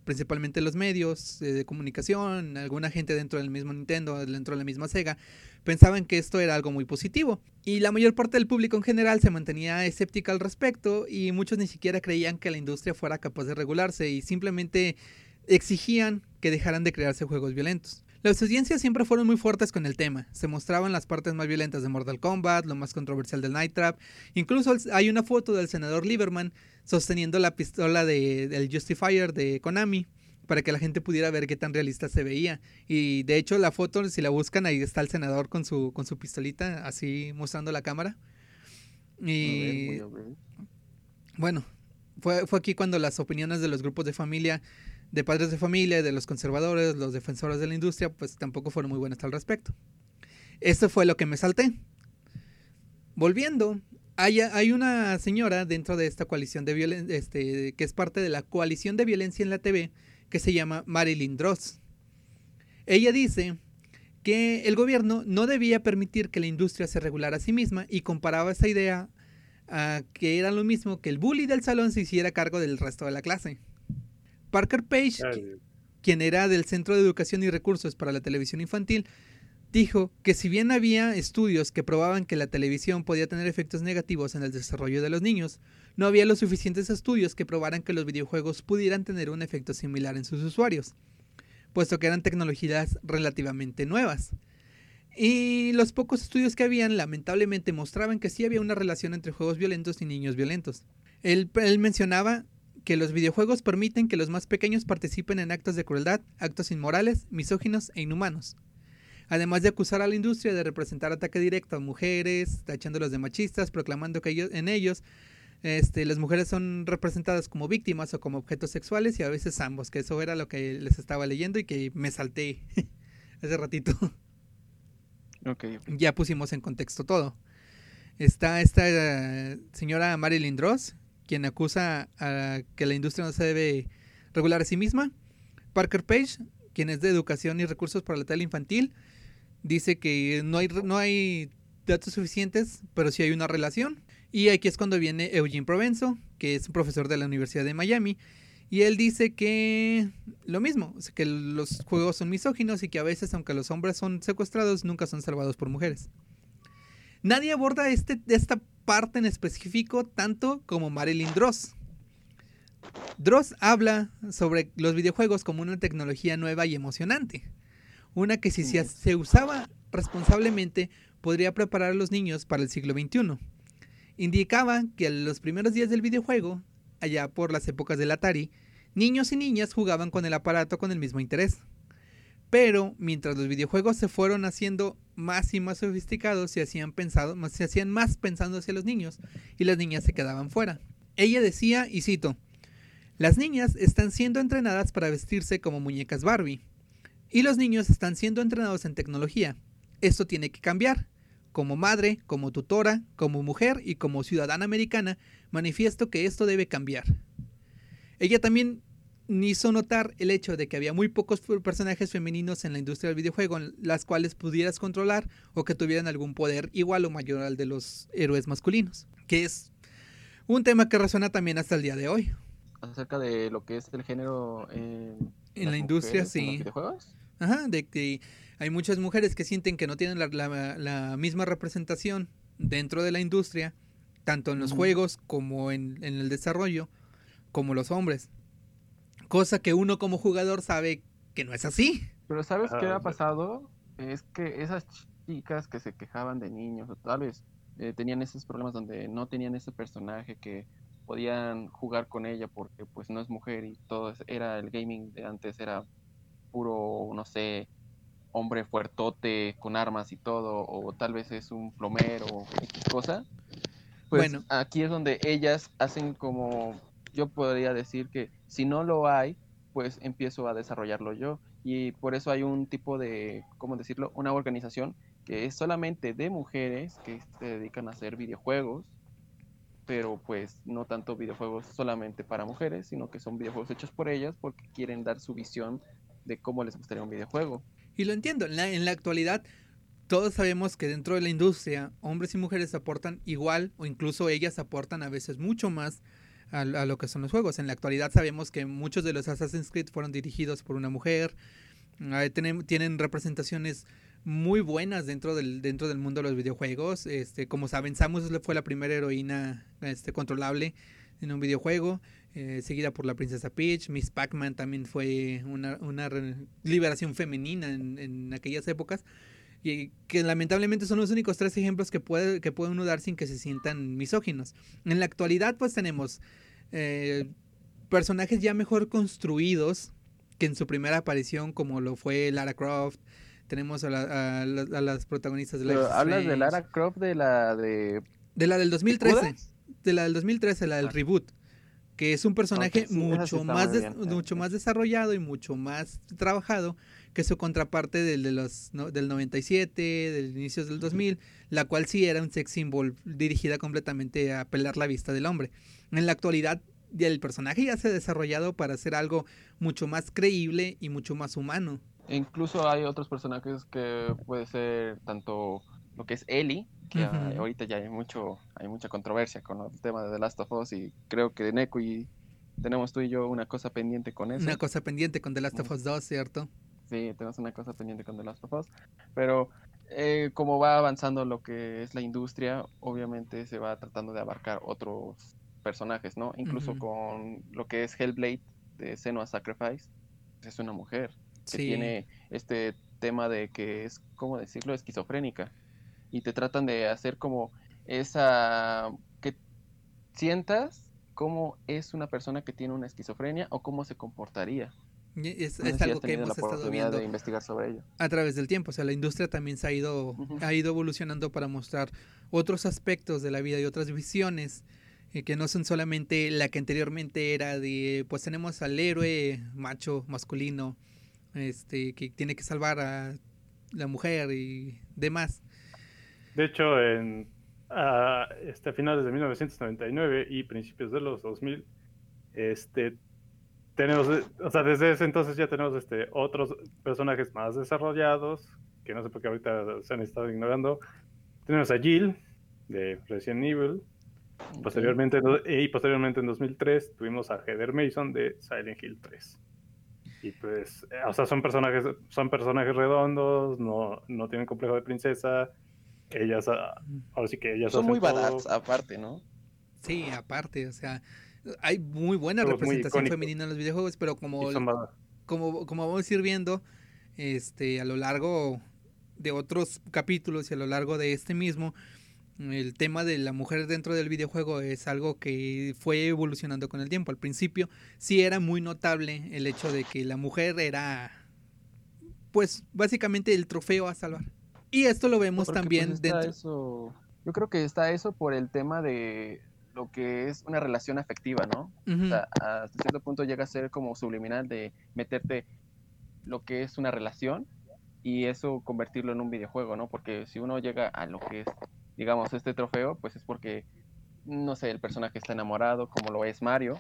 principalmente los medios eh, de comunicación, alguna gente dentro del mismo Nintendo, dentro de la misma Sega, pensaban que esto era algo muy positivo. Y la mayor parte del público en general se mantenía escéptica al respecto y muchos ni siquiera creían que la industria fuera capaz de regularse y simplemente exigían que dejaran de crearse juegos violentos. Las audiencias siempre fueron muy fuertes con el tema. Se mostraban las partes más violentas de Mortal Kombat, lo más controversial del Night Trap. Incluso hay una foto del senador Lieberman sosteniendo la pistola de, del Justifier de Konami para que la gente pudiera ver qué tan realista se veía. Y de hecho la foto, si la buscan, ahí está el senador con su, con su pistolita, así mostrando la cámara. Y ver, voy a ver. bueno, fue, fue aquí cuando las opiniones de los grupos de familia de padres de familia, de los conservadores, los defensores de la industria, pues tampoco fueron muy buenas al respecto. Esto fue lo que me salté. Volviendo, hay, hay una señora dentro de esta coalición de violencia, este, que es parte de la coalición de violencia en la TV, que se llama Marilyn Dross. Ella dice que el gobierno no debía permitir que la industria se regulara a sí misma y comparaba esa idea a que era lo mismo que el bully del salón se hiciera cargo del resto de la clase. Parker Page, quien era del Centro de Educación y Recursos para la Televisión Infantil, dijo que si bien había estudios que probaban que la televisión podía tener efectos negativos en el desarrollo de los niños, no había los suficientes estudios que probaran que los videojuegos pudieran tener un efecto similar en sus usuarios puesto que eran tecnologías relativamente nuevas. Y los pocos estudios que habían lamentablemente mostraban que sí había una relación entre juegos violentos y niños violentos. Él, mencionaba que los videojuegos permiten que los más pequeños participen en actos de crueldad, actos inmorales, misóginos e inhumanos. Además de acusar a la industria de representar ataque directo a mujeres, tachándolos de machistas, proclamando que en ellos este, las mujeres son representadas como víctimas o como objetos sexuales y a veces ambos, que eso era lo que les estaba leyendo y que me salté hace ratito. Ya pusimos en contexto todo. Está esta eh, señora Marilyn Dross, quien acusa a que la industria no se debe regular a sí misma. Parker Page, quien es de Educación y Recursos para la Tele Infantil, dice que no hay, no hay datos suficientes, pero sí hay una relación. Y aquí es cuando viene Eugene Provenzo, que es un profesor de la Universidad de Miami. Y él dice que lo mismo, que los juegos son misóginos y que a veces, aunque los hombres son secuestrados, nunca son salvados por mujeres. Nadie aborda este, esta parte en específico tanto como Marilyn Dross. Dross habla sobre los videojuegos como una tecnología nueva y emocionante. Una que si se usaba responsablemente podría preparar a los niños para el siglo XXI indicaba que en los primeros días del videojuego, allá por las épocas del Atari, niños y niñas jugaban con el aparato con el mismo interés. Pero mientras los videojuegos se fueron haciendo más y más sofisticados, se hacían, pensado, se hacían más pensando hacia los niños y las niñas se quedaban fuera. Ella decía, y cito, las niñas están siendo entrenadas para vestirse como muñecas Barbie y los niños están siendo entrenados en tecnología. Esto tiene que cambiar. Como madre, como tutora, como mujer y como ciudadana americana, manifiesto que esto debe cambiar. Ella también hizo notar el hecho de que había muy pocos personajes femeninos en la industria del videojuego, las cuales pudieras controlar o que tuvieran algún poder igual o mayor al de los héroes masculinos, que es un tema que resuena también hasta el día de hoy. Acerca de lo que es el género en, la industria, sí. En los videojuegos. Ajá, de que hay muchas mujeres que sienten que no tienen la, misma representación dentro de la industria, tanto en los juegos como en, el desarrollo, como los hombres. Cosa que uno como jugador sabe que no es así. Pero ¿sabes qué ha pasado? Es que esas chicas que se quejaban de niños, o tal vez eh, tenían esos problemas donde no tenían ese personaje que podían jugar con ella porque pues no es mujer y todo era el gaming de antes era puro, no sé, hombre fuertote con armas y todo, o tal vez es un plomero o X cosa. Pues bueno. aquí es donde ellas hacen como, yo podría decir que si no lo hay, pues empiezo a desarrollarlo yo. Y por eso hay un tipo de, ¿cómo decirlo? Una organización que es solamente de mujeres que se dedican a hacer videojuegos, pero pues no tanto videojuegos solamente para mujeres, sino que son videojuegos hechos por ellas porque quieren dar su visión de cómo les gustaría un videojuego. Y lo entiendo, en la, actualidad todos sabemos que dentro de la industria hombres y mujeres aportan igual o incluso ellas aportan a veces mucho más a, lo que son los juegos. En la actualidad sabemos que muchos de los Assassin's Creed fueron dirigidos por una mujer, tienen, representaciones muy buenas dentro del, dentro del mundo de los videojuegos. Este, como saben, Samus fue la primera heroína este, controlable en un videojuego. Eh, seguida por la princesa Peach. Miss Pac-Man también fue una, liberación femenina en, aquellas épocas. Y que lamentablemente son los únicos tres ejemplos que puede, que puede uno dar sin que se sientan misóginos. En la actualidad, pues tenemos eh, personajes ya mejor construidos que en su primera aparición, como lo fue Lara Croft. Tenemos a, las protagonistas de la ¿Hablas de Lara Croft de la de. De la del 2013. De la del 2013, la del reboot que es un personaje sí, mucho, más des- bien, mucho sí. más desarrollado y mucho más trabajado que su contraparte del, de los, no- del 97, del inicios del 2000, la cual sí era un sex symbol dirigida completamente a pelar la vista del hombre. En la actualidad, el personaje ya se ha desarrollado para hacer algo mucho más creíble y mucho más humano. E incluso hay otros personajes que puede ser tanto lo que es Ellie, que ah, ahorita ya hay mucho, hay mucha controversia con el tema de The Last of Us y creo que Neko y tenemos tú y yo una cosa pendiente con eso. Una cosa pendiente con The Last of. Us 2, ¿cierto? Sí, tenemos una cosa pendiente con The Last of Us. Pero eh, como va avanzando lo que es la industria, obviamente se va tratando de abarcar otros personajes, ¿no? Incluso con lo que es Hellblade de Senua Sacrifice, es una mujer que Sí. tiene este tema de que es, ¿cómo decirlo?, esquizofrénica. Y te tratan de hacer como esa... que sientas cómo es una persona que tiene una esquizofrenia o cómo se comportaría. Es, No sé es si has algo que hemos la estado viendo de investigar sobre ello. a través del tiempo. O sea, la industria también se ha ido, Ujú. ha ido evolucionando para mostrar otros aspectos de la vida y otras visiones eh, que no son solamente la que anteriormente era de, pues tenemos al héroe macho, masculino, este, que tiene que salvar a la mujer y demás. De hecho, en a este, a finales de 1999 y principios de los 2000, este, tenemos, eh, o sea, desde ese entonces ya tenemos este, otros personajes más desarrollados, que no sé por qué ahorita se han estado ignorando. Tenemos a Jill, de Resident Evil. Ok. Posteriormente, y posteriormente en 2003 tuvimos a Heather Mason de Silent Hill 3. Y pues, eh, o sea, son personajes, son personajes redondos, no, no tienen complejo de princesa. Ellas, ah, ahora sí que ellas Son muy badass aparte, ¿no? Sí, aparte, o sea, hay muy buena representación femenina en los videojuegos, pero como como, como vamos a ir viendo este, a lo largo de otros capítulos y a lo largo de este mismo, el tema de la mujer dentro del videojuego es algo que fue evolucionando con el tiempo. Al principio sí era muy notable el hecho de que la mujer era, pues básicamente el trofeo a salvar. Y esto lo vemos Porque, también pues, está dentro. eso- Yo creo que está eso por el tema de lo que es una relación afectiva, ¿no? O sea, hasta cierto punto llega a ser como subliminal de meterte lo que es una relación y eso convertirlo en un videojuego, ¿no? Porque si uno llega a lo que es, digamos, este trofeo, pues es porque, no sé, el personaje está enamorado, como lo es Mario,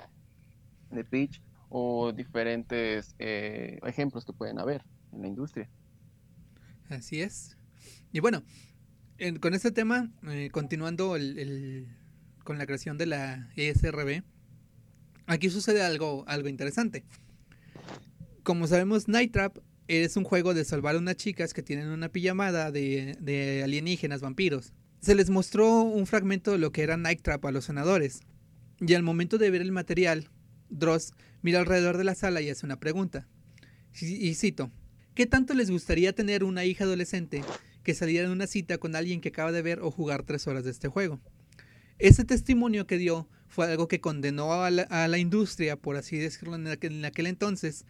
de Peach, o diferentes eh, ejemplos que pueden haber en la industria. Así es. Y bueno, en- con este tema, eh, continuando el- el- con la creación de la ESRB, aquí sucede algo, algo interesante. Como sabemos, Night Trap es un juego de salvar a unas chicas que tienen una pijamada de, de alienígenas vampiros. Se les mostró un fragmento de lo que era Night Trap a los senadores. Y al momento de ver el material, Dross mira alrededor de la sala y hace una pregunta. Y cito, ¿qué tanto les gustaría tener una hija adolescente que saliera en una cita con alguien que acaba de ver o jugar tres horas de este juego? Ese testimonio que dio fue algo que condenó a la, industria, por así decirlo, en aquel, en aquel entonces,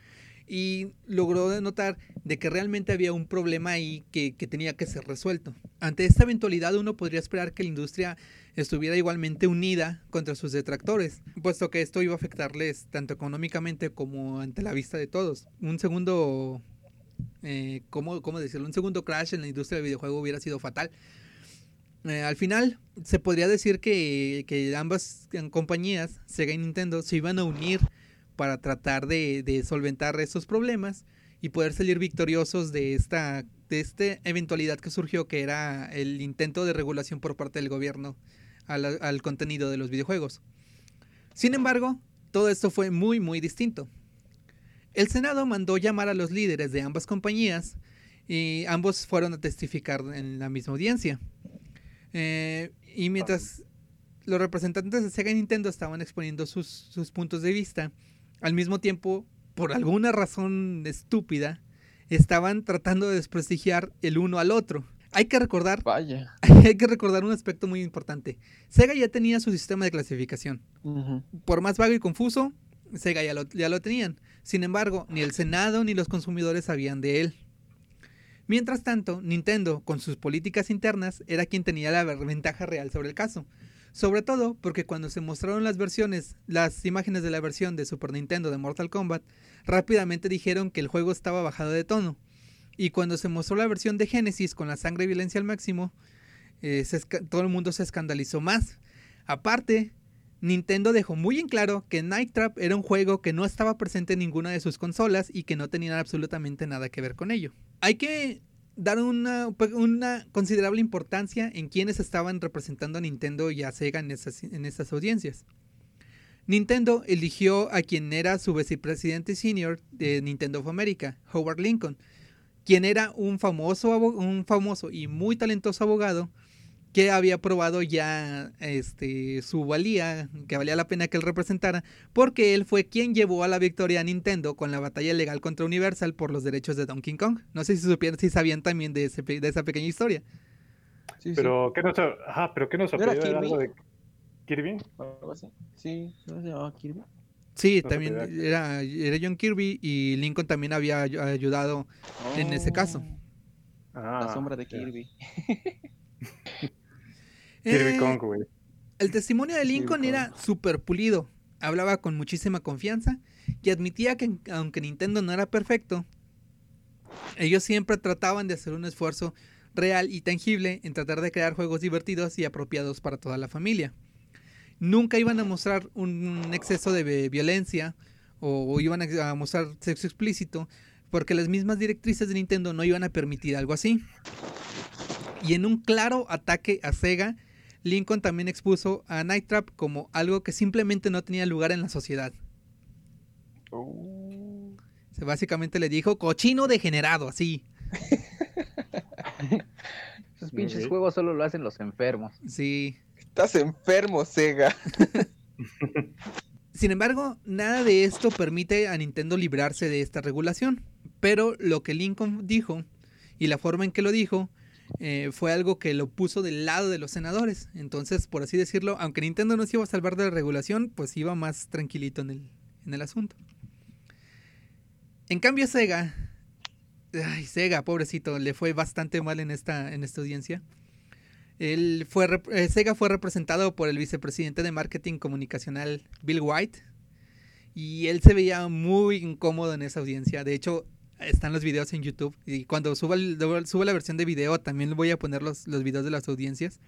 y logró denotar de que realmente había un problema ahí que, que tenía que ser resuelto. Ante esta eventualidad uno podría esperar que la industria estuviera igualmente unida contra sus detractores, puesto que esto iba a afectarles tanto económicamente como ante la vista de todos. Un segundo, eh, ¿cómo, ¿cómo decirlo? Un segundo crash en la industria del videojuego hubiera sido fatal. Eh, al final, se podría decir que, que ambas compañías, Sega y Nintendo, se iban a unir para tratar de, de solventar estos problemas y poder salir victoriosos de esta, de esta eventualidad que surgió, que era el intento de regulación por parte del gobierno al, al contenido de los videojuegos. Sin embargo, todo esto fue muy, muy distinto. El Senado mandó llamar a los líderes de ambas compañías y ambos fueron a testificar en la misma audiencia. Eh, y mientras los representantes de Sega y Nintendo estaban exponiendo sus, sus puntos de vista, al mismo tiempo, por alguna razón estúpida, estaban tratando de desprestigiar el uno al otro. Hay que recordar, Vaya. hay que recordar un aspecto muy importante. Sega ya tenía su sistema de clasificación. Por más vago y confuso, Sega ya lo, ya lo tenían. Sin embargo, ni el Senado ni los consumidores sabían de él. Mientras tanto, Nintendo, con sus políticas internas, era quien tenía la ventaja real sobre el caso. Sobre todo porque cuando se mostraron las versiones, las imágenes de la versión de Super Nintendo de Mortal Kombat, rápidamente dijeron que el juego estaba bajado de tono. Y cuando se mostró la versión de Genesis con la sangre y violencia al máximo, eh, todo el mundo se escandalizó más. Aparte, Nintendo dejó muy en claro que Night Trap era un juego que no estaba presente en ninguna de sus consolas y que no tenía absolutamente nada que ver con ello. Hay que dar una, una considerable importancia en quienes estaban representando a Nintendo y a Sega en esas, audiencias. Nintendo eligió a quien era su vicepresidente senior de Nintendo of America, Howard Lincoln, quien era un famoso, un famoso y muy talentoso abogado que había probado ya este, su valía, que valía la pena que él representara, porque él fue quien llevó a la victoria a Nintendo con la batalla legal contra Universal por los derechos de Donkey Kong. No sé si supieron, si sabían también de, ese pe- de esa pequeña historia. Sí, sí, Pero, ¿qué nos, ajá, pero ¿qué nos ¿No algo Kirby? de Kirby? o algo así. Sí, ¿no se llamaba Kirby? Sí, No también era, era John Kirby y Lincoln también había ay- ayudado. En ese caso. Oh, Ah, La sombra de. Kirby. Kirby Eh, Kong, güey. El testimonio de Lincoln era súper pulido. Hablaba con muchísima confianza y admitía que aunque Nintendo no era perfecto, ellos siempre trataban de hacer un esfuerzo real y tangible en tratar de crear juegos divertidos y apropiados para toda la familia. Nunca iban a mostrar un exceso de vi- violencia o iban a mostrar sexo explícito porque las mismas directrices de Nintendo no iban a permitir algo así. Y en un claro ataque a Sega, Lincoln también expuso a Night Trap como algo que simplemente no tenía lugar en la sociedad. Oh. Se básicamente le dijo cochino degenerado, así. Esos pinches juegos solo lo hacen los enfermos. Sí. Estás enfermo, Sega. Sin embargo, nada de esto permite a Nintendo librarse de esta regulación. Pero lo que Lincoln dijo y la forma en que lo dijo eh, fue algo que lo puso del lado de los senadores. Entonces, por así decirlo, aunque Nintendo no se iba a salvar de la regulación, pues iba más tranquilito en el, en el asunto. En cambio, Sega, ay, Sega, pobrecito, le fue bastante mal en esta, en esta audiencia. Él fue, eh, Sega fue representado por el vicepresidente de marketing comunicacional Bill White y él se veía muy incómodo en esa audiencia. De hecho, están los videos en YouTube y cuando suba, el- suba la versión de video también voy a poner los, los videos de las audiencias.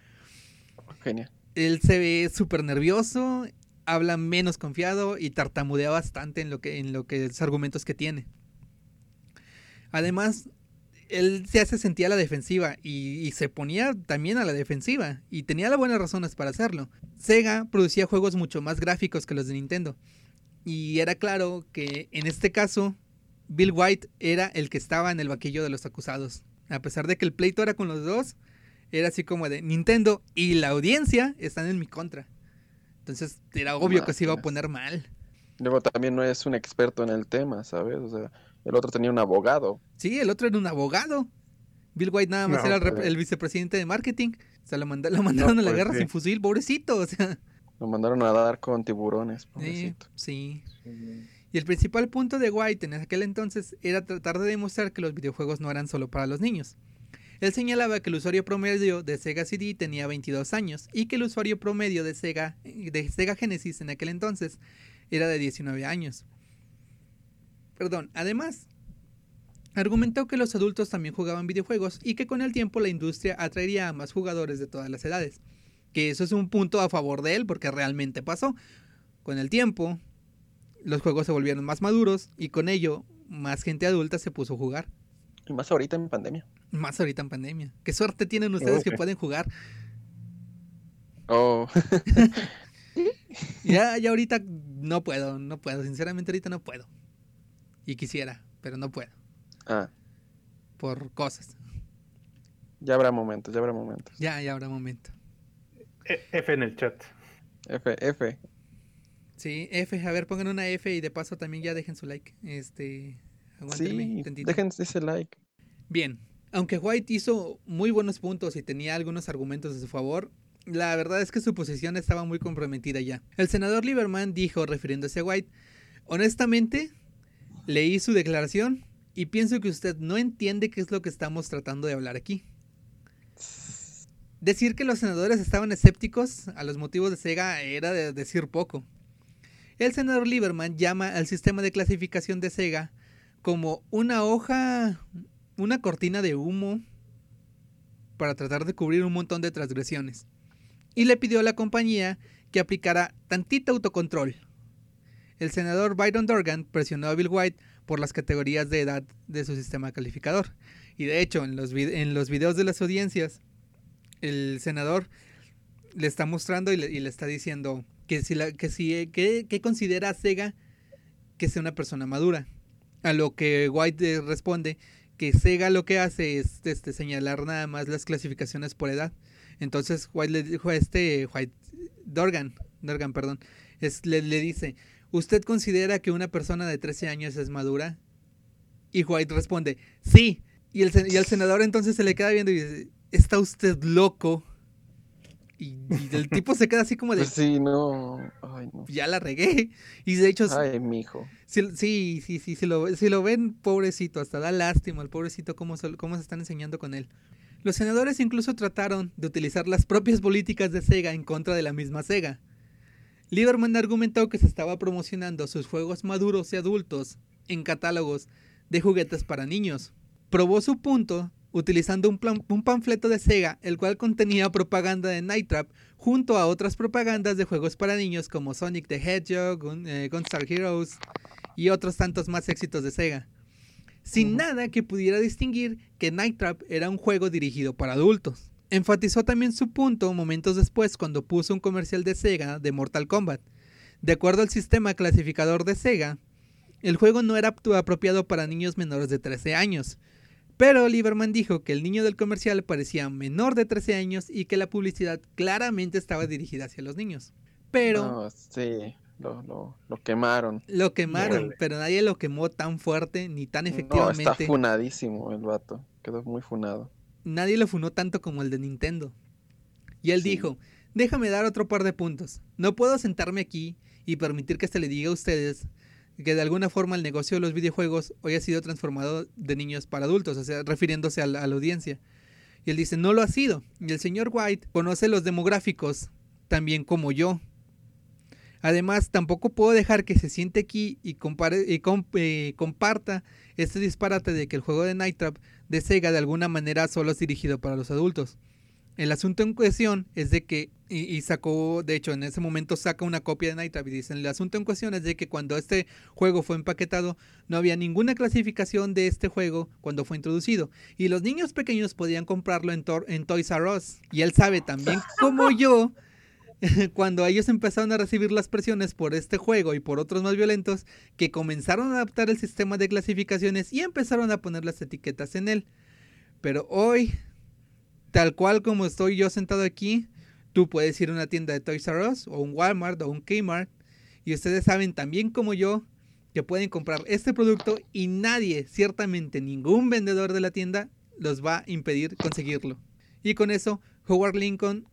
Genial. Él se ve súper nervioso, habla menos confiado y tartamudea bastante en lo que en lo que los argumentos que tiene. Además, él se hace sentir a la defensiva y, y se ponía también a la defensiva y tenía las buenas razones para hacerlo. Sega producía juegos mucho más gráficos que los de Nintendo y era claro que en este caso Bill White era el que estaba en el vaquillo de los acusados. A pesar de que el pleito era con los dos, era así como de Nintendo y la audiencia están en mi contra. Entonces era obvio que se iba a poner mal. Luego también no es un experto en el tema, ¿sabes? O sea, el otro tenía un abogado. Sí, el otro era un abogado. Bill White nada más No, era el, pues. el vicepresidente de marketing. O sea, lo, manda- lo mandaron a la pues guerra sí. sin fusil, pobrecito. O sea, Lo mandaron a dar con tiburones, sí, pobrecito. sí. Y el principal punto de White en aquel entonces era tratar de demostrar que los videojuegos no eran solo para los niños. Él señalaba que el usuario promedio de Sega CD tenía 22 años y que el usuario promedio de Sega, de Sega Genesis en aquel entonces era de 19 años. Perdón, además, argumentó que los adultos también jugaban videojuegos y que con el tiempo la industria atraería a más jugadores de todas las edades. Que eso es un punto a favor de él porque realmente pasó. Con el tiempo, los juegos se volvieron más maduros y con ello más gente adulta se puso a jugar. Y más ahorita en pandemia. Más ahorita en pandemia. Qué suerte tienen ustedes que pueden jugar. Oh, Ya, ya ahorita no puedo, no puedo. Sinceramente ahorita no puedo. Y quisiera, pero no puedo. ah, Por cosas. ya habrá momentos, ya habrá momentos. Ya, ya habrá momento. E- F en el chat. F, F. Sí, F, a ver, pongan una F y de paso también ya dejen su like. Este, Sí, tantito. dejen ese like. Bien, aunque White hizo muy buenos puntos y tenía algunos argumentos a su favor, la verdad es que su posición estaba muy comprometida ya. El senador Lieberman dijo, refiriéndose a White, honestamente, leí su declaración y pienso que usted no entiende qué es lo que estamos tratando de hablar aquí. Decir que los senadores estaban escépticos a los motivos de Sega era de decir poco. El senador Lieberman llama al sistema de clasificación de Sega como una hoja, una cortina de humo para tratar de cubrir un montón de transgresiones. Y le pidió a la compañía que aplicara tantito autocontrol. El senador Byron Dorgan presionó a Bill White por las categorías de edad de su sistema calificador. Y de hecho, en los videos de las audiencias, el senador le está mostrando y le, está diciendo que si, la, que, si que, que considera Sega que sea una persona madura. A lo que White responde que Sega lo que hace es este, señalar nada más las clasificaciones por edad. Entonces White le dijo a este White Dorgan, Dorgan, perdón, es, le, le dice, ¿usted considera que una persona de 13 años es madura? Y White responde, sí. Y el, y el senador entonces se le queda viendo y dice, ¿está usted loco? Y, el tipo se queda así como de. Pues sí, no. Ay, no. Ya la regué. Y de hecho. Ay, mijo. Sí, sí, sí, sí. Si lo, si lo ven, pobrecito, hasta da lástima al pobrecito cómo, cómo se están enseñando con él. Los senadores incluso trataron de utilizar las propias políticas de Sega en contra de la misma Sega. Lieberman argumentó que se estaba promocionando sus juegos maduros y adultos en catálogos de juguetes para niños. Probó su punto utilizando un, un, panfleto de Sega, el cual contenía propaganda de Night Trap junto a otras propagandas de juegos para niños como Sonic the Hedgehog, eh, Gunstar Heroes y otros tantos más éxitos de Sega. Sin nada que pudiera distinguir que Night Trap era un juego dirigido para adultos. Enfatizó también su punto momentos después cuando puso un comercial de Sega de Mortal Kombat. De acuerdo al sistema clasificador de Sega, el juego no era apropiado para niños menores de 13 años. Pero Lieberman dijo que el niño del comercial parecía menor de 13 años y que la publicidad claramente estaba dirigida hacia los niños. Pero... sí, lo, lo, quemaron. Lo quemaron, pero nadie lo quemó tan fuerte ni tan efectivamente. No, está funadísimo el vato, quedó muy funado nadie lo funó tanto como el de Nintendo. Y él dijo, déjame dar otro par de puntos. No puedo sentarme aquí y permitir que se le diga a ustedes que de alguna forma el negocio de los videojuegos hoy ha sido transformado de niños para adultos, o sea, refiriéndose a la, audiencia. Y él dice, no lo ha sido. Y el señor White conoce los demográficos también como yo. Además, tampoco puedo dejar que se siente aquí y, compare, y eh, comparta este disparate de que el juego de Night Trap de Sega de alguna manera solo es dirigido para los adultos. El asunto en cuestión es de que, y, sacó, de hecho en ese momento saca una copia de Night Trap y dicen, el asunto en cuestión es de que cuando este juego fue empaquetado no había ninguna clasificación de este juego cuando fue introducido. Y los niños pequeños podían comprarlo en, en Toys R Us. Y él sabe también como yo cuando ellos empezaron a recibir las presiones por este juego y por otros más violentos, que comenzaron a adaptar el sistema de clasificaciones y empezaron a poner las etiquetas en él. Pero hoy, tal cual como estoy yo sentado aquí, tú puedes ir a una tienda de Toys R Us o un Walmart o un Kmart y ustedes saben también como yo que pueden comprar este producto y nadie, ciertamente ningún vendedor de la tienda, los va a impedir conseguirlo. Y con eso, Howard Lincoln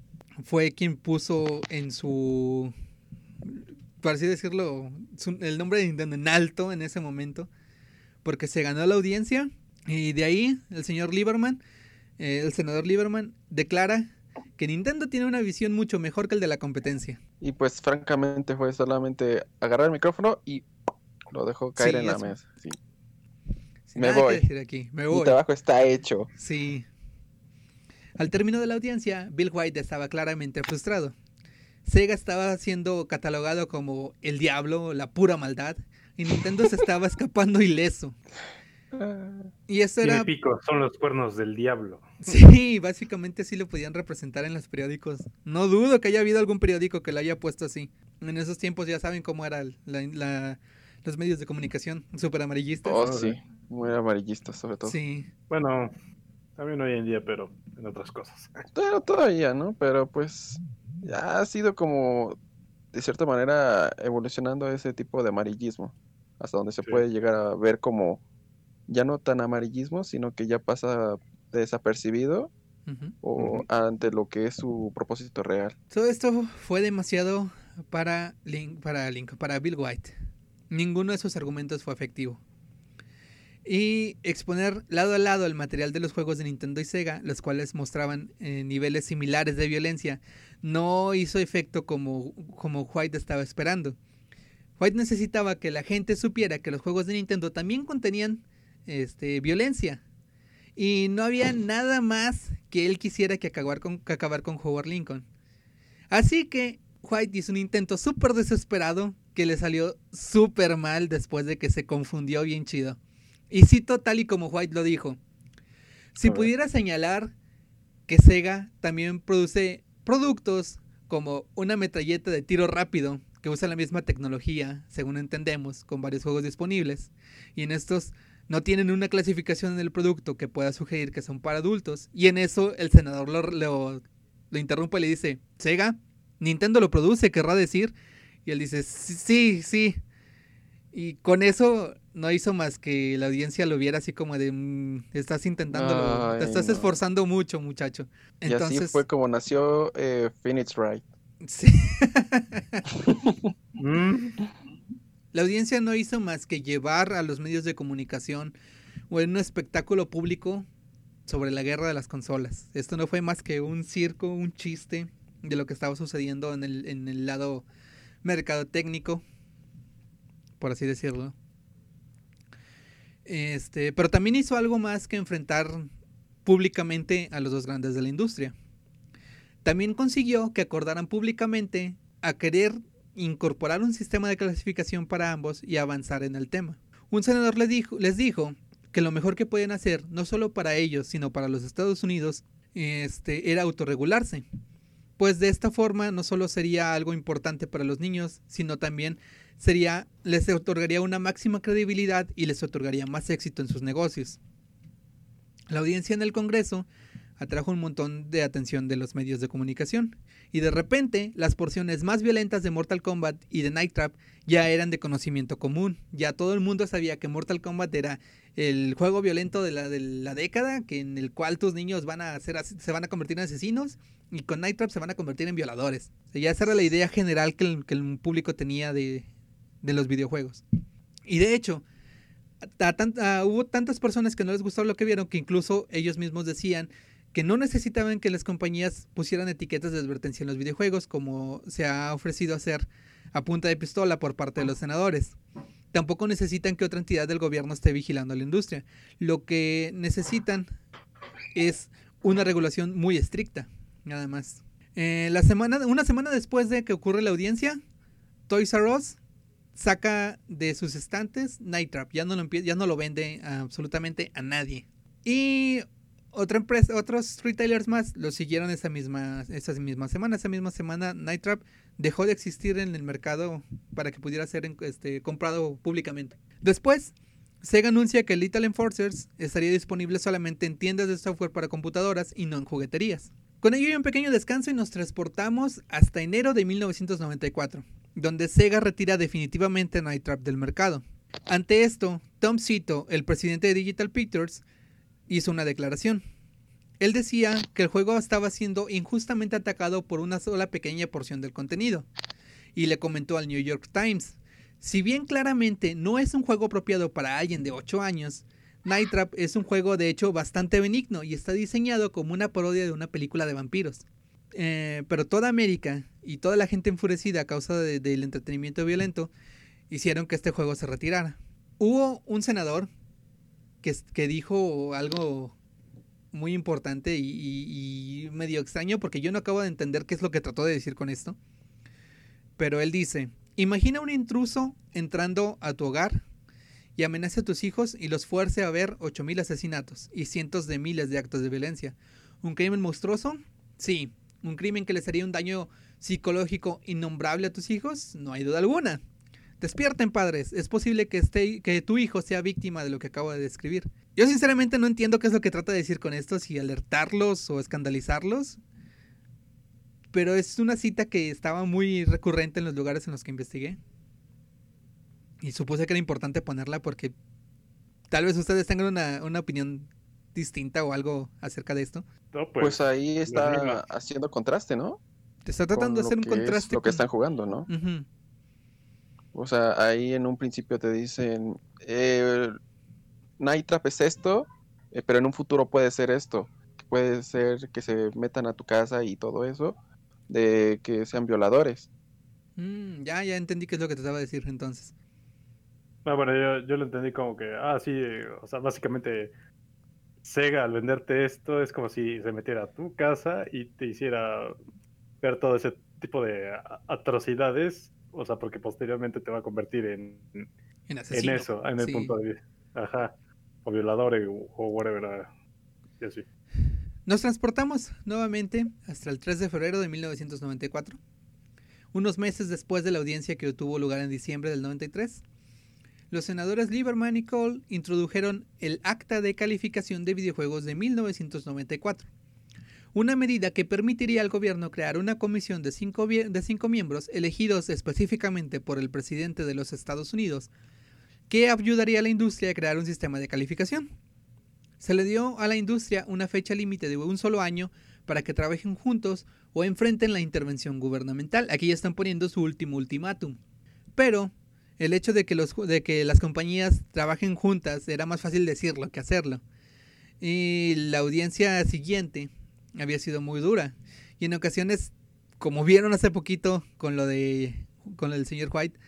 fue quien puso en su, por así decirlo, el nombre de Nintendo en alto en ese momento, porque se ganó la audiencia y de ahí el señor Lieberman, eh, el senador Lieberman, declara que Nintendo tiene una visión mucho mejor que el de la competencia. Y pues francamente fue solamente agarrar el micrófono y lo dejó caer en la mesa. me, voy. Aquí. me voy. Mi trabajo está hecho. Sí. Al término de la audiencia, Bill White estaba claramente frustrado. Sega estaba siendo catalogado como el diablo, la pura maldad, y Nintendo se estaba escapando ileso. Y eso era. Pico, son los cuernos del diablo. Sí, básicamente sí lo podían representar en los periódicos. No dudo que haya habido algún periódico que lo haya puesto así. En esos tiempos ya saben cómo eran los medios de comunicación, súper amarillistas. Oh, sí, muy amarillistas sobre todo. Sí. Bueno, también hoy en día, pero en otras cosas. Pero todavía, ¿no? Pero pues ya ha sido como, de cierta manera, evolucionando ese tipo de amarillismo. Hasta donde se puede llegar a ver como ya no tan amarillismo, sino que ya pasa desapercibido o ante lo que es su propósito real. Todo esto fue demasiado para Link, para Link, para Bill White. Ninguno de sus argumentos fue efectivo. y exponer lado a lado el material de los juegos de Nintendo y Sega, los cuales mostraban eh, niveles similares de violencia, no hizo efecto como, como White estaba esperando. White necesitaba que la gente supiera que los juegos de Nintendo también contenían este, violencia. Y no había nada más que él quisiera que acabar con, que acabar con Howard Lincoln. Así que White hizo un intento súper desesperado que le salió súper mal después de que se confundió bien chido. Y cito tal y como White lo dijo. Si pudiera señalar que Sega también produce productos como una metralleta de tiro rápido que usa la misma tecnología, según entendemos, con varios juegos disponibles, y en estos no tienen una clasificación en el producto que pueda sugerir que son para adultos, y en eso el senador lo, lo, lo interrumpe y le dice, Sega, Nintendo lo produce, querrá decir, y él dice, sí, sí, y con eso no hizo más que la audiencia lo viera así como de mm, estás intentando, te estás esforzando mucho, muchacho. Entonces, y así fue como nació eh, Phoenix Wright. Sí. La audiencia no hizo más que llevar a los medios de comunicación o en un espectáculo público sobre la guerra de las consolas. Esto no fue más que un circo, un chiste de lo que estaba sucediendo en el, en el lado mercadotécnico, por así decirlo. Este, pero también hizo algo más que enfrentar públicamente a los dos grandes de la industria. También consiguió que acordaran públicamente a querer incorporar un sistema de clasificación para ambos y avanzar en el tema. Un senador les dijo, que lo mejor que podían hacer, no solo para ellos, sino para los Estados Unidos, este, era autorregularse. Pues de esta forma no solo sería algo importante para los niños, sino también sería, les otorgaría una máxima credibilidad y les otorgaría más éxito en sus negocios. La audiencia en el Congreso atrajo un montón de atención de los medios de comunicación, y de repente las porciones más violentas de Mortal Kombat y de Night Trap ya eran de conocimiento común. Ya todo el mundo sabía que Mortal Kombat era el juego violento de la, de la década, que en el cual tus niños van a ser, se van a convertir en asesinos, y con Night Trap se van a convertir en violadores. ya esa era la idea general que el público tenía de, de los videojuegos. Y de hecho, hubo tantas personas que no les gustó lo que vieron que incluso ellos mismos decían que no necesitaban que las compañías pusieran etiquetas de advertencia en los videojuegos como se ha ofrecido hacer a punta de pistola por parte de los senadores. Tampoco necesitan que otra entidad del gobierno esté vigilando la industria. Lo que necesitan es una regulación muy estricta, nada más. Eh, la semana, una semana después de que ocurre la audiencia, Toys R Us saca de sus estantes Night Trap, ya no lo, ya no lo vende absolutamente a nadie. Y otra empresa, otros retailers más lo siguieron esa misma, semana. Esa misma semana Night Trap dejó de existir en el mercado para que pudiera ser este, comprado públicamente. Después, Sega anuncia que Little Enforcers estaría disponible solamente en tiendas de software para computadoras y no en jugueterías. Con ello hay un pequeño descanso y nos transportamos hasta enero de 1994 donde Sega retira definitivamente Night Trap del mercado. Ante esto, Tom Cito, el presidente de Digital Pictures, hizo una declaración. Él decía que el juego estaba siendo injustamente atacado por una sola pequeña porción del contenido, y le comentó al New York Times, si bien claramente no es un juego apropiado para alguien de 8 años, Night Trap es un juego de hecho bastante benigno y está diseñado como una parodia de una película de vampiros. Eh, pero toda América y toda la gente enfurecida a causa del entretenimiento violento hicieron que este juego se retirara. Hubo un senador que, dijo algo muy importante y, y, medio extraño porque yo no acabo de entender qué es lo que trató de decir con esto. Pero él dice, imagina un intruso entrando a tu hogar y amenace a tus hijos y los fuerce a ver 8.000 asesinatos y cientos de miles de actos de violencia. ¿Un crimen monstruoso? Sí, un crimen que les haría un daño psicológico innombrable a tus hijos, no hay duda alguna. Despierten padres, es posible que, esté, que tu hijo sea víctima de lo que acabo de describir. Yo sinceramente no entiendo qué es lo que trata de decir con esto, si alertarlos o escandalizarlos, pero es una cita que estaba muy recurrente en los lugares en los que investigué. Y supuse que era importante ponerla porque tal vez ustedes tengan una, una opinión distinta o algo acerca de esto. pues, pues, ahí está haciendo contraste, ¿no? Te está tratando de hacer un contraste. lo que están jugando, ¿no? O sea, ahí en un principio te dicen, eh, Night Trap es esto, eh, pero en un futuro puede ser esto. Puede ser que se metan a tu casa y todo eso, de que sean violadores. Mm, ya, ya entendí qué es lo que te estaba a decir entonces. Ah, bueno, yo, yo lo entendí como que, ah, sí, o sea, básicamente Sega al venderte esto es como si se metiera a tu casa y te hiciera ver todo ese tipo de atrocidades, o sea, porque posteriormente te va a convertir en, En en eso, en el sí. punto de vista. Ajá, o violador eh, o, o whatever, ah, y así. Nos transportamos nuevamente hasta el 3 de febrero de 1994, unos meses después de la audiencia que tuvo lugar en diciembre del 93. Los senadores Lieberman y Cole introdujeron el Acta de Calificación de Videojuegos de 1994, una medida que permitiría al gobierno crear una comisión de cinco, de cinco miembros elegidos específicamente por el presidente de los Estados Unidos, que ayudaría a la industria a crear un sistema de calificación. Se le dio a la industria una fecha límite de un solo año para que trabajen juntos o enfrenten la intervención gubernamental. Aquí ya están poniendo su último ultimátum. Pero el hecho de que, los, de que las compañías trabajen juntas era más fácil decirlo que hacerlo. Y la audiencia siguiente había sido muy dura. Y en ocasiones, como vieron hace poquito con lo de con el señor White,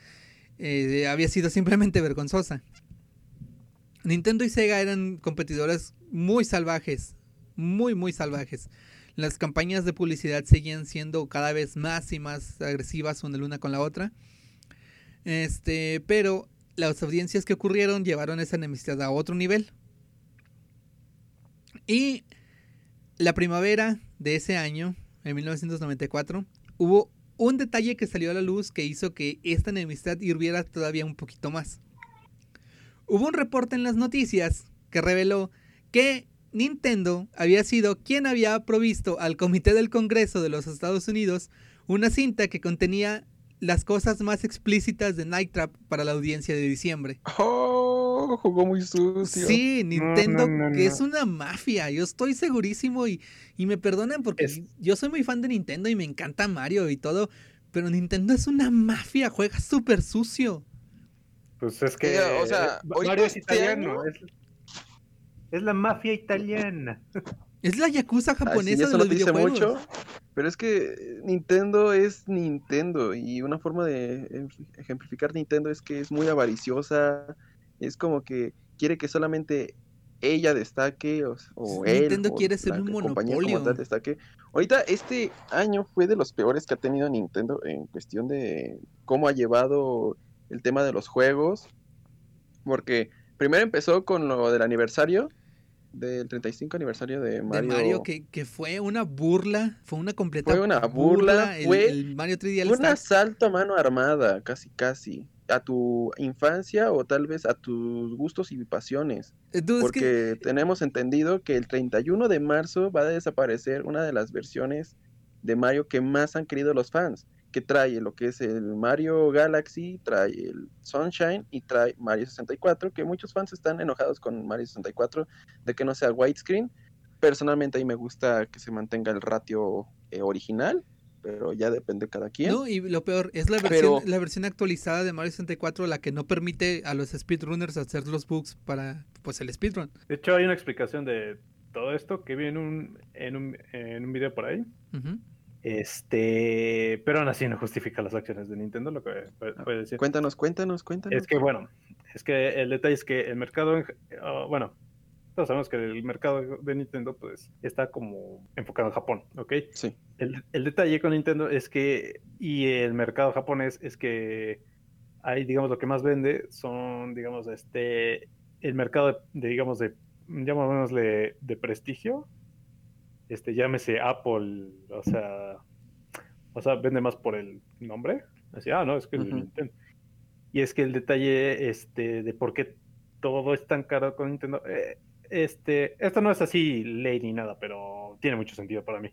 eh, había sido simplemente vergonzosa. Nintendo y Sega eran competidores muy salvajes, muy muy salvajes. Las campañas de publicidad seguían siendo cada vez más y más agresivas una con la otra. Este, pero las audiencias que ocurrieron llevaron esa enemistad a otro nivel. Y la primavera de ese año, en 1994, hubo un detalle que salió a la luz que hizo que esta enemistad hirviera todavía un poquito más. Hubo un reporte en las noticias que reveló que Nintendo había sido quien había provisto al Comité del Congreso de los Estados Unidos una cinta que contenía las cosas más explícitas de Night Trap para la audiencia de diciembre. ¡Oh! Jugó muy sucio. Sí, Nintendo, no, no, que no. es una mafia, yo estoy segurísimo y, y me perdonan porque Es- yo soy muy fan de Nintendo y me encanta Mario y todo, pero Nintendo es una mafia, juega súper sucio. Pues es que. O sea, eh, Mario es este italiano. Es, es la mafia italiana. Es la yakuza sí, japonesa eso de no los videojuegos. mucho, pero es que Nintendo es Nintendo y una forma de ej- ejemplificar Nintendo es que es muy avariciosa, es como que quiere que solamente ella destaque o, o él Nintendo o quiere ser un monopolio. tal destaque. Ahorita este año fue de los peores que ha tenido Nintendo en cuestión de cómo ha llevado el tema de los juegos, porque primero empezó con lo del aniversario del 35 aniversario de De Mario. Mario, que, que fue una burla, fue una completa Fue una burla, fue- el Mario 3D All Fue un asalto a mano armada, casi casi, a tu infancia o tal vez a tus gustos y pasiones. Es Porque que- tenemos entendido que el 31 de marzo va a desaparecer una de las versiones de Mario que más han querido los fans, que trae lo que es el Mario Galaxy, trae el Sunshine y trae Mario 64, que muchos fans están enojados con Mario 64 de que no sea widescreen. Personalmente a mí me gusta que se mantenga el ratio eh, original, pero ya depende de cada quien. No, y lo peor, es la Pero- versión, la versión actualizada de Mario 64 la que no permite a los speedrunners hacer los bugs para pues el speedrun. De hecho, hay una explicación de todo esto que vi en un, en un, en un video por ahí. Este, pero aún así no justifica las acciones de Nintendo, lo que puede, puede decir. Cuéntanos, cuéntanos, cuéntanos. Es que bueno, es que el detalle es que el mercado, en- ah, bueno, todos sabemos que el mercado de Nintendo pues está como enfocado en Japón, ¿ok? Sí. El, el detalle con Nintendo es que, y el mercado japonés es que hay, digamos, lo que más vende son, digamos, este, el mercado de, de, digamos, de, llamémosle de prestigio, este, llámese Apple, o sea, o sea, vende más por el nombre, así, ah, no, es que es de Ujú. Nintendo. Y es que el detalle, este, de por qué todo es tan caro con Nintendo, eh, este, esto no es así ley ni nada, pero tiene mucho sentido para mí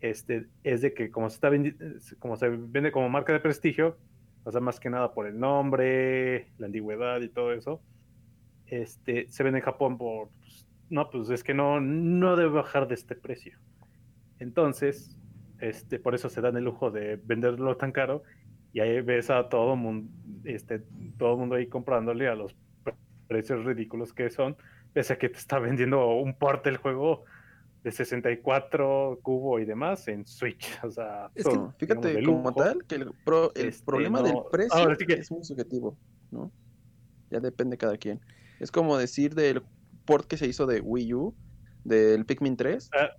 este, es de que como se, está como se vende como marca de prestigio, o sea, más que nada por el nombre, la antigüedad y todo eso, este, se vende en Japón por, pues, no, pues es que no, no debe bajar de este precio. Entonces, este, por eso se dan el lujo de venderlo tan caro y ahí ves a todo mundo, este, todo mundo ahí comprándole a los precios ridículos que son, pese a que te está vendiendo un port del juego de 64 cubo y demás en Switch. O sea, Es que- Pero fíjate, como tal, que el, pro- el Este, problema no- del precio ahora sí que- es muy subjetivo, ¿no? Ya depende de cada quien. Es como decir del port que se hizo de Wii U, del Pikmin 3, Ah,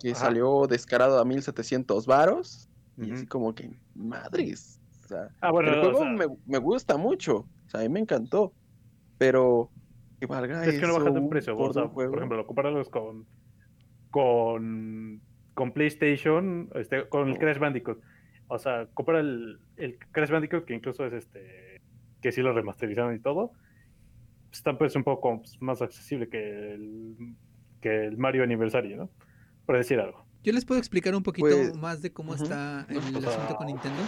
que ajá. salió descarado a 1700 varos, y así como que, madres. O sea, Ah, bueno, el o juego sea, me, me gusta mucho, o sea, a mí me encantó, pero que valga es que no eso baja de precio. por o sea, por ejemplo, lo comparamos con, con, con PlayStation, este, con el. Crash Bandicoot. O sea, compara el, el Crash Bandicoot, que incluso es este, que sí lo remasterizaron y todo. Está pues un poco más accesible que el, que el Mario Aniversario, ¿no? Por decir algo. Yo les puedo explicar un poquito Pues, más de cómo está el O sea, asunto con Nintendo.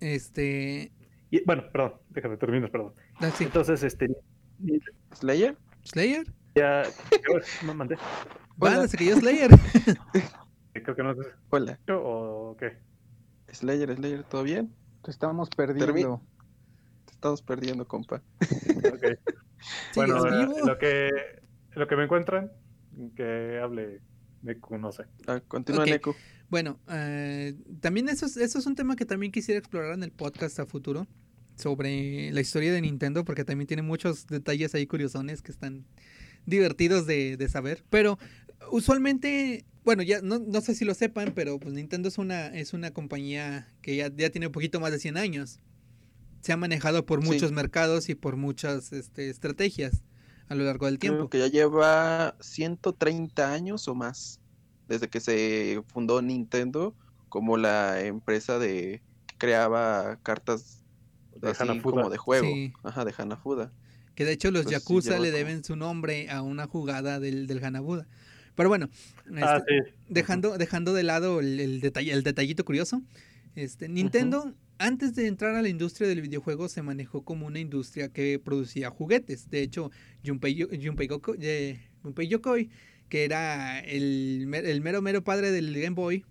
Este. Y, bueno, perdón, déjame terminar, perdón. Ah, sí, Entonces, este, Slayer, Slayer. ya, no mandé. Van, Hola. se cayó Slayer. Creo que no sé hola, o qué. Slayer, Slayer, ¿todo bien? Te estamos perdiendo. Te estamos perdiendo, compa. Ok. Bueno, ¿Sigues eh, vivo? lo que lo que me encuentran, que hable Neku, no sé. Ah, continúa, Ok. Neko. Bueno, eh, también eso es, eso es un tema que también quisiera explorar en el podcast a futuro sobre la historia de Nintendo, porque también tiene muchos detalles ahí curiosones que están divertidos de, de saber. Pero usualmente, bueno, ya no, no sé si lo sepan, pero pues Nintendo es una, es una compañía que ya, ya tiene un poquito más de 100 años. Se ha manejado por Sí. muchos mercados y por muchas este, estrategias a lo largo del tiempo. Creo que ya lleva 130 años o más desde que se fundó Nintendo como la empresa de que creaba cartas De así Hanafuda. como de juego, Sí. ajá, de Hanafuda. Que de hecho los Pues Yakuza le como- deben su nombre a una jugada del, del Hanabuda. Pero bueno, Ah, este, sí. dejando, dejando de lado el, el detalle, el detallito curioso, este, Nintendo, antes de entrar a la industria del videojuego, se manejó como una industria que producía juguetes. De hecho, Junpei, Junpei Goko- eh, Junpei Yokoi, que era el, el mero mero padre del Game Boy,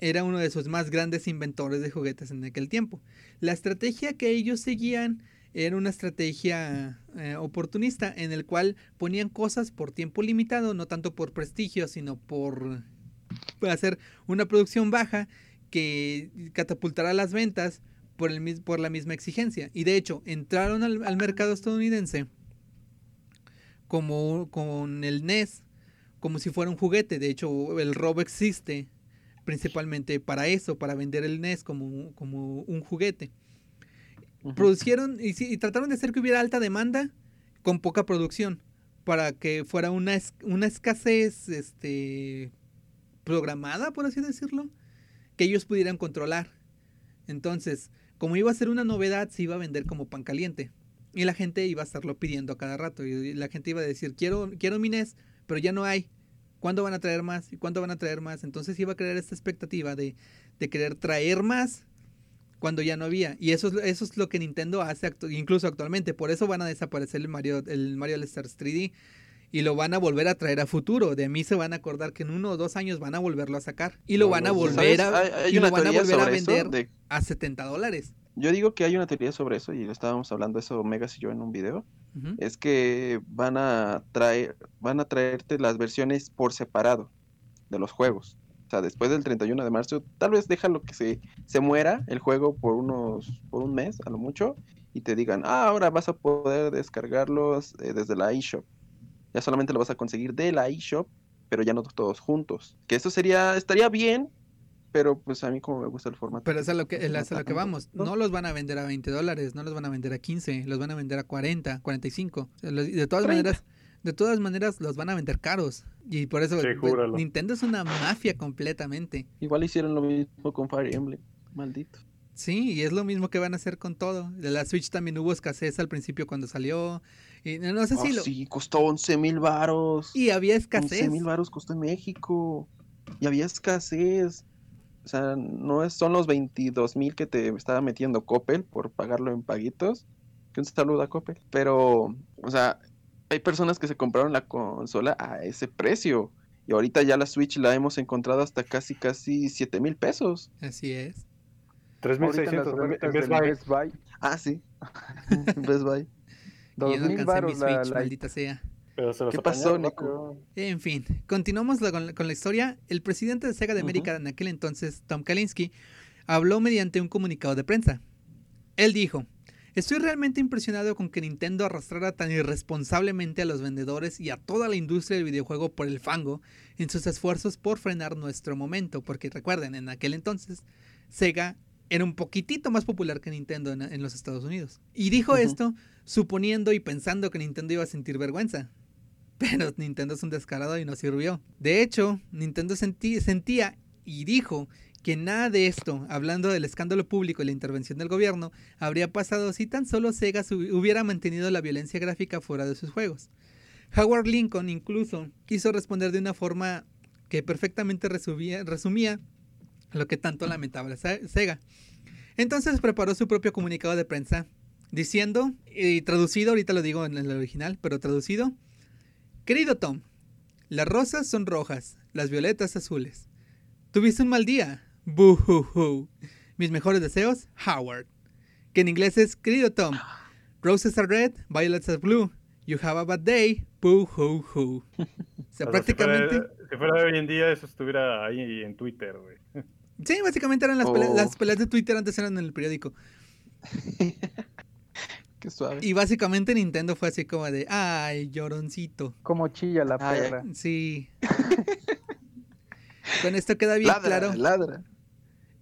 era uno de sus más grandes inventores de juguetes en aquel tiempo. La estrategia que ellos seguían era una estrategia eh, oportunista en el cual ponían cosas por tiempo limitado, no tanto por prestigio, sino por, hacer una producción baja que catapultara las ventas por, el, por la misma exigencia. Y de hecho, entraron al, al mercado estadounidense como con el NES, como si fuera un juguete. De hecho, el robo existe principalmente para eso, para vender el NES como, como un juguete. Producieron y, sí, y trataron de hacer que hubiera alta demanda con poca producción para que fuera una, una escasez este programada por así decirlo que ellos pudieran controlar. Entonces como iba a ser una novedad se iba a vender como pan caliente y la gente iba a estarlo pidiendo a cada rato y la gente iba a decir quiero quiero mi NES pero ya no hay ¿Cuándo van a traer más? ¿Y cuándo van a traer más? Entonces iba a crear esta expectativa de, de querer traer más cuando ya no había. Y eso es, lo- eso es lo que Nintendo hace actu- incluso actualmente. Por eso van a desaparecer el Mario, el Mario All Stars 3D. Y lo van a volver a traer a futuro. De mí se van a acordar que en uno o dos años van a volverlo a sacar. Y lo No, van a volver ¿Sabes? a, Hay, hay y lo van a volver a vender de- a 70 dólares. Yo digo que hay una teoría sobre eso y lo estábamos hablando eso Megas y yo en un video. Es que van a traer, van a traerte las versiones por separado de los juegos. O sea, después del 31 de marzo, tal vez déjalo que se, se muera el juego por unos, por un mes, a lo mucho, y te digan, ah, ahora vas a poder descargarlos eh, desde la eShop. Ya solamente lo vas a conseguir de la eShop, pero ya no todos juntos. Que eso sería, estaría bien, pero pues a mí como me gusta el formato. Pero es a lo que, es a lo que vamos. ¿no? Los van a vender a 20 dólares, no los van a vender a 15, los van a vender a 40, 45. O sea, los- de todas 30. maneras, de todas maneras los van a vender caros. Y por eso Sí, pues, júralo. Nintendo es una mafia completamente. Igual hicieron lo mismo con Fire Emblem. Maldito. Sí, y es lo mismo que van a hacer con todo. De la Switch también hubo escasez al principio cuando salió. Y no, no sé si Ah, lo... sí, costó 11 mil varos. Y había 11 escasez. mil varos costó en México. Y había escasez. O sea, no es, son los 22 mil que te estaba metiendo Coppel por pagarlo en paguitos. Que un saludo a Coppel. Pero, o sea, hay personas que se compraron la consola a ese precio. Y ahorita ya la Switch la hemos encontrado hasta casi, casi 7 mil pesos. Así es. Ahorita en las 3600 en, Best del Buy. Best Buy, Ah, sí. Best Buy. Y yo Dos no mil alcancé mi varos la, Switch, la- maldita sea. Pero se los ¿Qué pasó, apañaron Nico? En fin, continuamos la- con, la- con la historia. El presidente de Sega de América en aquel entonces, Tom Kalinske, habló mediante un comunicado de prensa. Él dijo, estoy realmente impresionado con que Nintendo arrastrara tan irresponsablemente a los vendedores y a toda la industria del videojuego por el fango en sus esfuerzos por frenar nuestro momento, porque recuerden, en aquel entonces Sega era un poquitito más popular que Nintendo en, en los Estados Unidos. Y dijo esto suponiendo y pensando que Nintendo iba a sentir vergüenza. Pero Nintendo es un descarado y no sirvió. De hecho, Nintendo sentí- sentía y dijo que nada de esto, hablando del escándalo público y la intervención del gobierno, habría pasado si tan solo Sega hubiera mantenido la violencia gráfica fuera de sus juegos. Howard Lincoln incluso quiso responder de una forma que perfectamente resumía, lo que tanto lamentaba la Se- Sega. Entonces preparó su propio comunicado de prensa diciendo, y traducido, ahorita lo digo en el original, pero traducido, Querido Tom, las rosas son rojas, las violetas azules. Tuviste un mal día. Boo hoo hoo. Mis mejores deseos, Howard. Que en inglés es Querido Tom. Roses are red, violets are blue. You have a bad day. Boo hoo hoo. O sea, O sea, prácticamente. Si fuera, si fuera hoy en día, eso estuviera ahí en Twitter, güey. Sí, básicamente eran las, peleas, Oh. las peleas de Twitter antes eran en el periódico. Qué suave. Y básicamente Nintendo fue así como de, ay, lloroncito. Como chilla la perra. Sí. Con esto queda bien ladra, claro. ladra.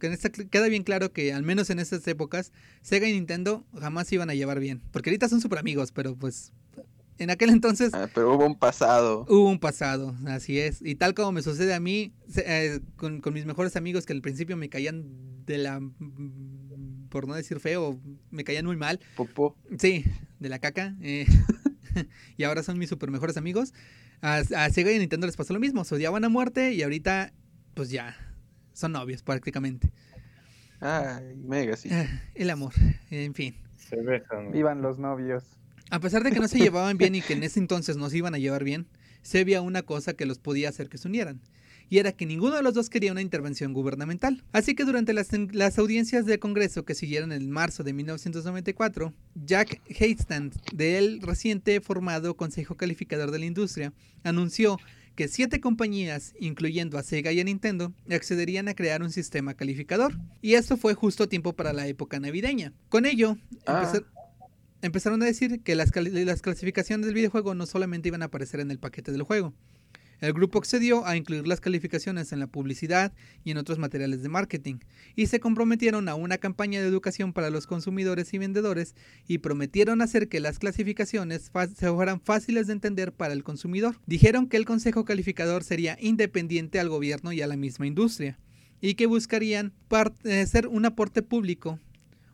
Con esto queda bien claro que al menos en estas épocas Sega y Nintendo jamás se iban a llevar bien. Porque ahorita son súper amigos, pero pues en aquel entonces Ah, pero hubo un pasado. hubo un pasado, así es. Y tal como me sucede a mí, eh, con, con mis mejores amigos que al principio me caían de la... por no decir feo, me caían muy mal. Popó. Sí, de la caca. eh, y ahora son mis super mejores amigos. A, a Sega y a Nintendo les pasó lo mismo. Se odiaban a muerte y ahorita, pues ya, son novios prácticamente. Ay, mega, sí. Ah, El amor, en fin. Se besan. Vivan los novios. A pesar de que no se llevaban bien y que en ese entonces no se iban a llevar bien, se había una cosa que los podía hacer que se unieran. Y era que ninguno de los dos quería una intervención gubernamental. Así que durante las, las audiencias de Congreso que siguieron en marzo de 1994, Jack Hastings, del reciente formado Consejo Calificador de la Industria, anunció que siete compañías, incluyendo a Sega y a Nintendo, accederían a crear un sistema calificador. Y esto fue justo a tiempo para la época navideña. Con ello, Ah. empezar- empezaron a decir que las clasificaciones del videojuego no solamente iban a aparecer en el paquete del juego. El grupo accedió a incluir las calificaciones en la publicidad y en otros materiales de marketing, y se comprometieron a una campaña de educación para los consumidores y vendedores, y prometieron hacer que las clasificaciones se fueran fáciles de entender para el consumidor. Dijeron que el consejo calificador sería independiente al gobierno y a la misma industria, y que buscarían par- eh, ser un aporte público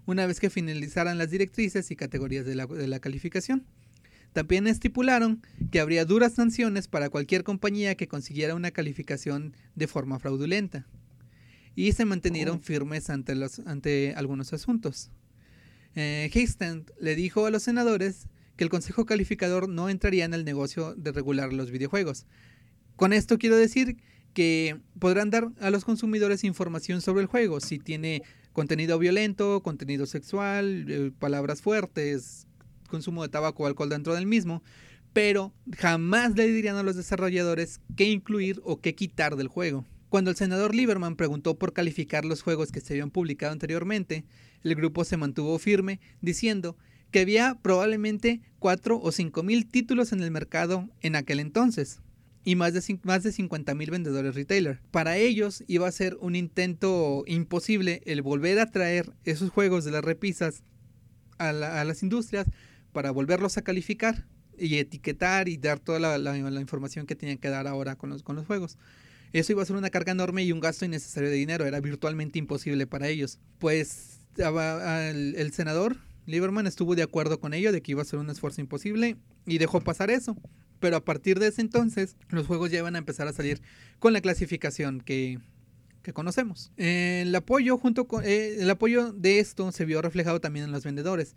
una vez que finalizaran las directrices y categorías de la, de la calificación. También estipularon que habría duras sanciones para cualquier compañía que consiguiera una calificación de forma fraudulenta. Y se mantenieron Oh. firmes ante, los, ante algunos asuntos. Eh, Hastings le dijo a los senadores que el Consejo Calificador no entraría en el negocio de regular los videojuegos. Con esto quiero decir que podrán dar a los consumidores información sobre el juego, si tiene contenido violento, contenido sexual, eh, palabras fuertes, consumo de tabaco o alcohol dentro del mismo, pero jamás le dirían a los desarrolladores qué incluir o qué quitar del juego. Cuando el senador Lieberman preguntó por calificar los juegos que se habían publicado anteriormente, el grupo se mantuvo firme diciendo que había probablemente 4 o 5 mil títulos en el mercado en aquel entonces y más de, más de 50 mil vendedores retailer. Para ellos iba a ser un intento imposible el volver a traer esos juegos de las repisas a las industrias para volverlos a calificar y etiquetar y dar toda la, información que tenían que dar ahora con los, con los juegos. Eso iba a ser una carga enorme y un gasto innecesario de dinero. Era virtualmente imposible para ellos. Pues aba- el, senador Lieberman estuvo de acuerdo con ello de que iba a ser un esfuerzo imposible y dejó pasar eso. Pero a partir de ese entonces, los juegos ya iban a empezar a salir con la clasificación que, que conocemos. El apoyo junto con eh, el apoyo de esto se vio reflejado también en los vendedores.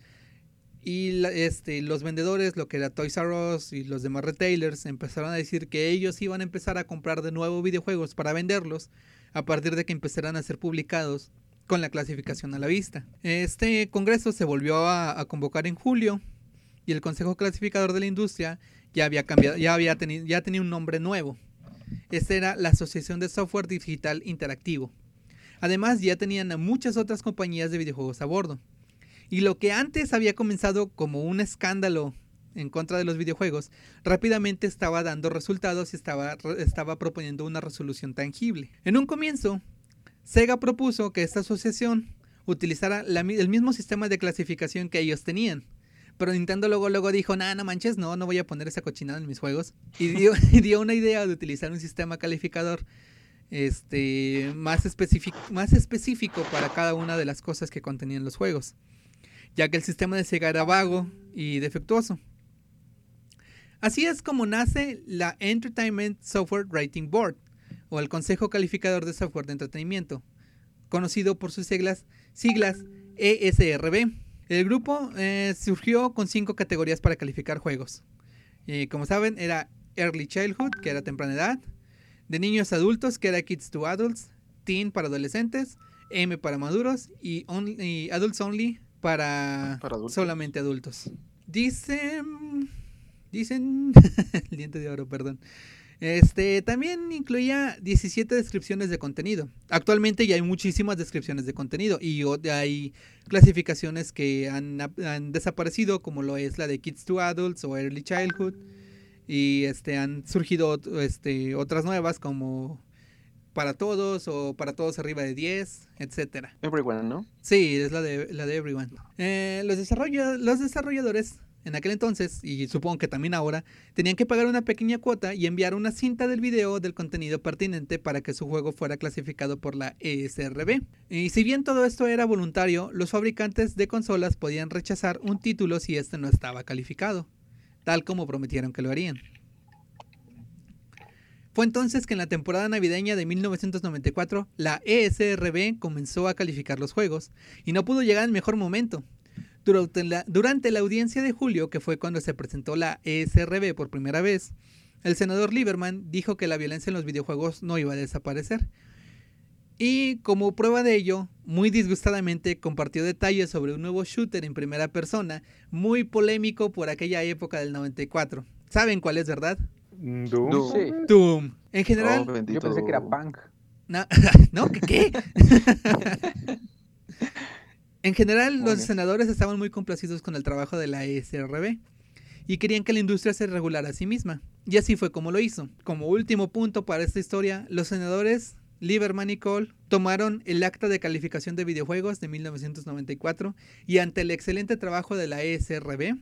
Y este, los vendedores, lo que era Toys R Us y los demás retailers, empezaron a decir que ellos iban a empezar a comprar de nuevo videojuegos para venderlos a partir de que empezaran a ser publicados con la clasificación a la vista. Este congreso se volvió a, a convocar en julio y el Consejo Clasificador de la Industria ya había cambiado, ya había tenido, ya tenía un nombre nuevo. Esta era la Asociación de Software Digital Interactivo. Además, ya tenían a muchas otras compañías de videojuegos a bordo. Y lo que antes había comenzado como un escándalo en contra de los videojuegos, rápidamente estaba dando resultados y estaba, estaba proponiendo una resolución tangible. En un comienzo, Sega propuso que esta asociación utilizara el mismo sistema de clasificación que ellos tenían. Pero Nintendo luego, luego dijo, nah, no manches, no, no voy a poner esa cochinada en mis juegos. Y dio, una idea de utilizar un sistema calificador este, más, más específico para cada una de las cosas que contenían los juegos. Ya que el sistema de Sega era vago y defectuoso. Así es como nace la Entertainment Software Rating Board, o el Consejo Calificador de Software de Entretenimiento, conocido por sus siglas, siglas ESRB. El grupo eh, surgió con cinco categorías para calificar juegos. Y como saben, era Early Childhood, que era temprana edad, de niños adultos, que era Kids to Adults, Teen para adolescentes, M para maduros y, only- y Adults Only para, Para adultos. solamente adultos. Dicen... Dicen... el diente de oro, perdón. Este también incluía 17 descripciones de contenido. Actualmente ya hay muchísimas descripciones de contenido y hay clasificaciones que han, han desaparecido, como lo es la de Kids to Adults o Early Childhood. Y este han surgido este, otras nuevas como para todos o para todos arriba de 10, etcétera. Everyone, ¿no? Sí, es la de, la de Everyone. Eh, los, desarrolla- los desarrolladores en aquel entonces, y supongo que también ahora, tenían que pagar una pequeña cuota y enviar una cinta del video del contenido pertinente para que su juego fuera clasificado por la ESRB. Y si bien todo esto era voluntario, los fabricantes de consolas podían rechazar un título si este no estaba calificado, tal como prometieron que lo harían. Fue entonces que en la temporada navideña de 1994 la ESRB comenzó a calificar los juegos y no pudo llegar al mejor momento. Durante la, durante la audiencia de julio, que fue cuando se presentó la ESRB por primera vez, el senador Lieberman dijo que la violencia en los videojuegos no iba a desaparecer. Y como prueba de ello, muy disgustadamente compartió detalles sobre un nuevo shooter en primera persona, muy polémico por aquella época del 94. ¿Saben cuál es, verdad? Doom. Doom. Sí, Doom. En general, Oh, yo pensé que era punk. no, ¿no? ¿Qué? qué? en general, los senadores estaban muy complacidos con el trabajo de la ESRB y querían que la industria se regulara a sí misma. Y así fue como lo hizo. Como último punto para esta historia, los senadores Lieberman y Cole tomaron el acta de calificación de videojuegos de 1994 y ante el excelente trabajo de la ESRB,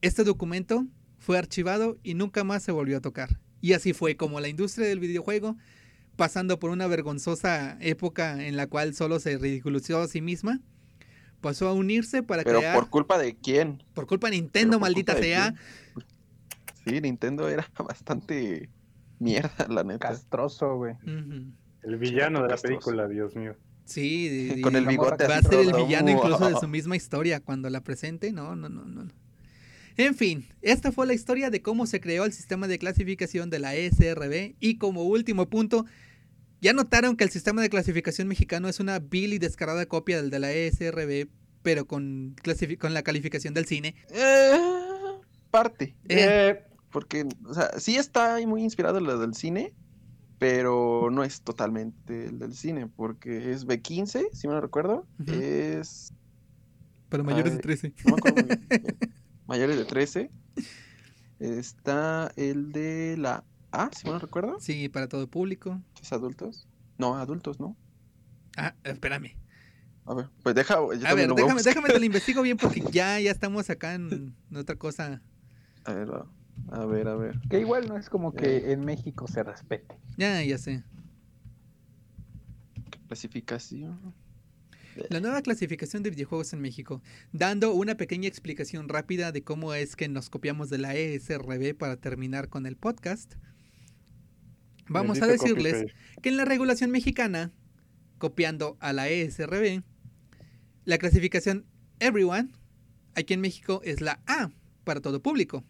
este documento fue archivado y nunca más se volvió a tocar. Y así fue como la industria del videojuego pasando por una vergonzosa época en la cual solo se ridiculizó a sí misma, pasó a unirse para Pero crear, por por, culpa de quién? culpa de Nintendo, por maldita sea? Sí, Nintendo era bastante mierda, la neta. Castroso, güey. El villano de la película, Dios mío. Sí, de- Con el bigote va a ser el villano incluso de su misma historia cuando la presente, no, no, no, no. En fin, esta fue la historia de cómo se creó el sistema de clasificación de la ESRB y como último punto, ya notaron que el sistema de clasificación mexicano es una vil y descarada copia del de la ESRB, pero con, con la calificación del cine. Eh, parte. Eh. Porque, o sea, sí está ahí muy inspirado en lo del cine, pero no es totalmente el del cine, porque es B15, si me lo recuerdo. Es. Para mayores de Ay. 13. No me acuerdo muy bien. Mayores de 13. Está el de la A, si lo recuerdo. Sí, para todo público. ¿Es adultos? No, adultos, ¿no? Ah, espérame. A ver, pues deja. yo A ver, voy a déjame, déjame te lo investigo bien porque ya, ya estamos acá en, en otra cosa. A ver, a ver, a ver. Que igual no es como que en México se respete. Ya, ya sé. Clasificación. La nueva clasificación de videojuegos en México, dando una pequeña explicación rápida de cómo es que nos copiamos de la ESRB para terminar con el podcast. Vamos a decirles que en la regulación mexicana, copiando a la ESRB, la clasificación Everyone, aquí en México es la A para todo público.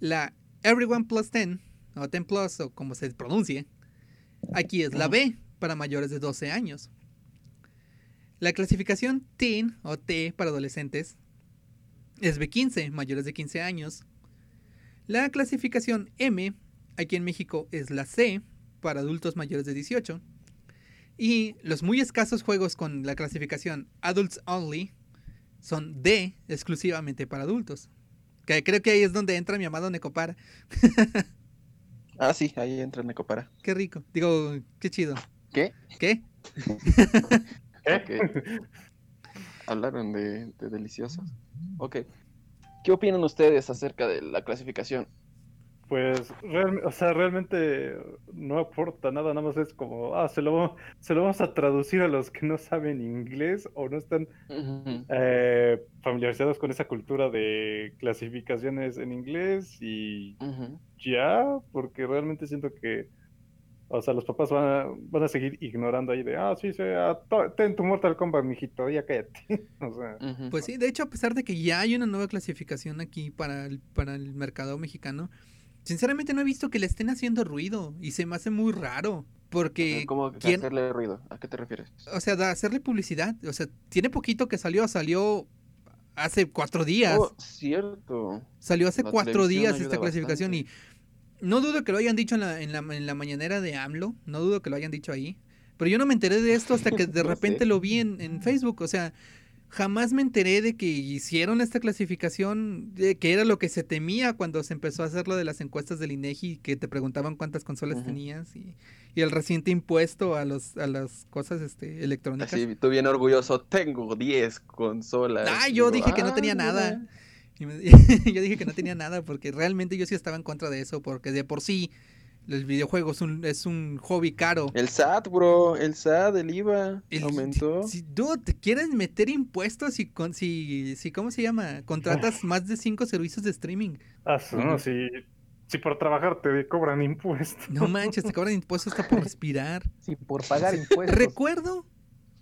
La Everyone Plus 10, o 10 Plus, o como se pronuncie, aquí es la. B para mayores de 12 años. La clasificación Teen, o T para adolescentes, es B15, mayores de 15 años. La clasificación M, aquí en México, es la C, para adultos mayores de 18. Y los muy escasos juegos con la clasificación Adults Only son D, exclusivamente para adultos. Que creo que ahí es donde entra mi amado Necopara. Ah, sí, ahí entra Necopara. Qué rico. Digo, qué chido. ¿Qué? ¿Qué? Ok. Hablaron de, de deliciosos. Ok. ¿Qué opinan ustedes acerca de la clasificación? Pues, real- o sea, realmente no aporta nada, nada más es como, ah, se lo, se lo vamos a traducir a los que no saben inglés o no están eh, familiarizados con esa cultura de clasificaciones en inglés y ya, porque realmente siento que, o sea, los papás van a, van a seguir ignorando ahí de, ah, sí, sí, ah, ten tu Mortal Kombat, mijito, ya cállate. O sea. Pues sí, de hecho, a pesar de que ya hay una nueva clasificación aquí para el, para el mercado mexicano, sinceramente no he visto que le estén haciendo ruido y se me hace muy raro. Porque, ¿Cómo que ¿quién- hacerle ruido? ¿A qué te refieres? o sea, hacerle publicidad, o sea, tiene poquito que salió, salió hace cuatro días. Oh, cierto. Salió hace La cuatro días esta clasificación y no dudo que lo hayan dicho en la, en, la, en la mañanera de AMLO, no dudo que lo hayan dicho ahí, pero yo no me enteré de esto hasta que de No repente sé. lo vi en, en Facebook, o sea, jamás me enteré de que hicieron esta clasificación, de que era lo que se temía cuando se empezó a hacer lo de las encuestas del INEGI, que te preguntaban cuántas consolas tenías y, y el reciente impuesto a, los, a las cosas este, electrónicas. Así, tú bien orgulloso, tengo 10 consolas. Ah, yo digo, dije que no "Ah, tenía mira". nada. Y me- yo dije que no tenía nada porque realmente yo sí estaba en contra de eso, porque de por sí el videojuego es un, es un hobby caro. El SAT, bro, el SAT, el IVA, El- aumentó. Si, dude, te quieren meter impuestos y con, si, si, ¿cómo se llama? Contratas más de cinco servicios de streaming. ah, no, si, si por trabajar te cobran impuestos. No manches, te cobran impuestos hasta por respirar. Sí, por pagar impuestos. Recuerdo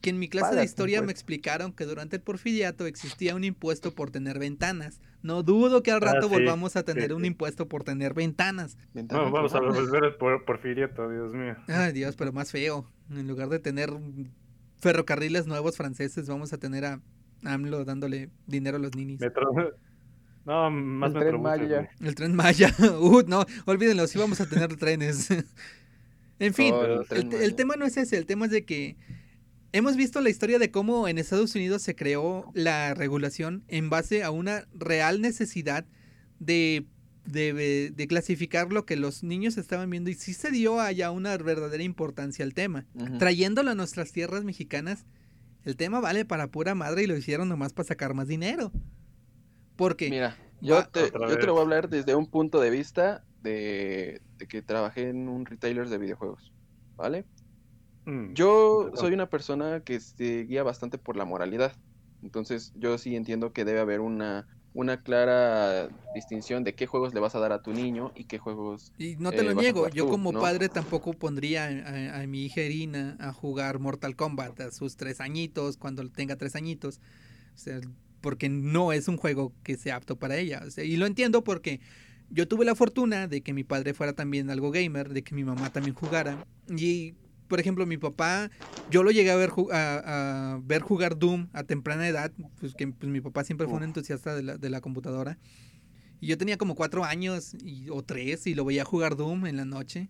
que en mi clase de historia me explicaron que durante el porfiriato existía un impuesto por tener ventanas. No dudo que al Ah, rato sí, volvamos a tener sí, un sí. impuesto por tener ventanas. Ventanas, No, vamos a volver por porfiriato, Dios mío. Ay, Dios, pero más feo. En lugar de tener ferrocarriles nuevos franceses, vamos a tener a AMLO dándole dinero a los ninis. Metro... No, más El Tren Maya. El tren Maya. Uh, no, olvídenlo, sí vamos a tener trenes. en fin, Oh, el el, el tema no es ese, el tema es de que hemos visto la historia de cómo en Estados Unidos se creó la regulación en base a una real necesidad de, de, de clasificar lo que los niños estaban viendo y sí se dio allá una verdadera importancia al tema. Trayéndolo a nuestras tierras mexicanas, el tema vale para pura madre y lo hicieron nomás para sacar más dinero. Porque Mira, yo Va- te, yo te lo voy a hablar desde un punto de vista de, de que trabajé en un retailer de videojuegos, ¿vale? Mm, Yo soy una persona que se guía bastante por la moralidad. Entonces, yo sí entiendo que debe haber una, una clara distinción de qué juegos le vas a dar a tu niño y qué juegos. Y no te eh, lo niego, yo tú, como ¿no? padre tampoco pondría a, a mi hija Irina a jugar Mortal Kombat a sus tres añitos, cuando tenga tres añitos, o sea, porque no es un juego que sea apto para ella. o sea, y lo entiendo porque yo tuve la fortuna de que mi padre fuera también algo gamer, de que mi mamá también jugara. Y, por ejemplo, mi papá, yo lo llegué a ver, a, a ver jugar Doom a temprana edad, pues que pues, mi papá siempre fue un entusiasta de la, de la computadora. Y yo tenía como cuatro años y- o tres y lo veía jugar Doom en la noche.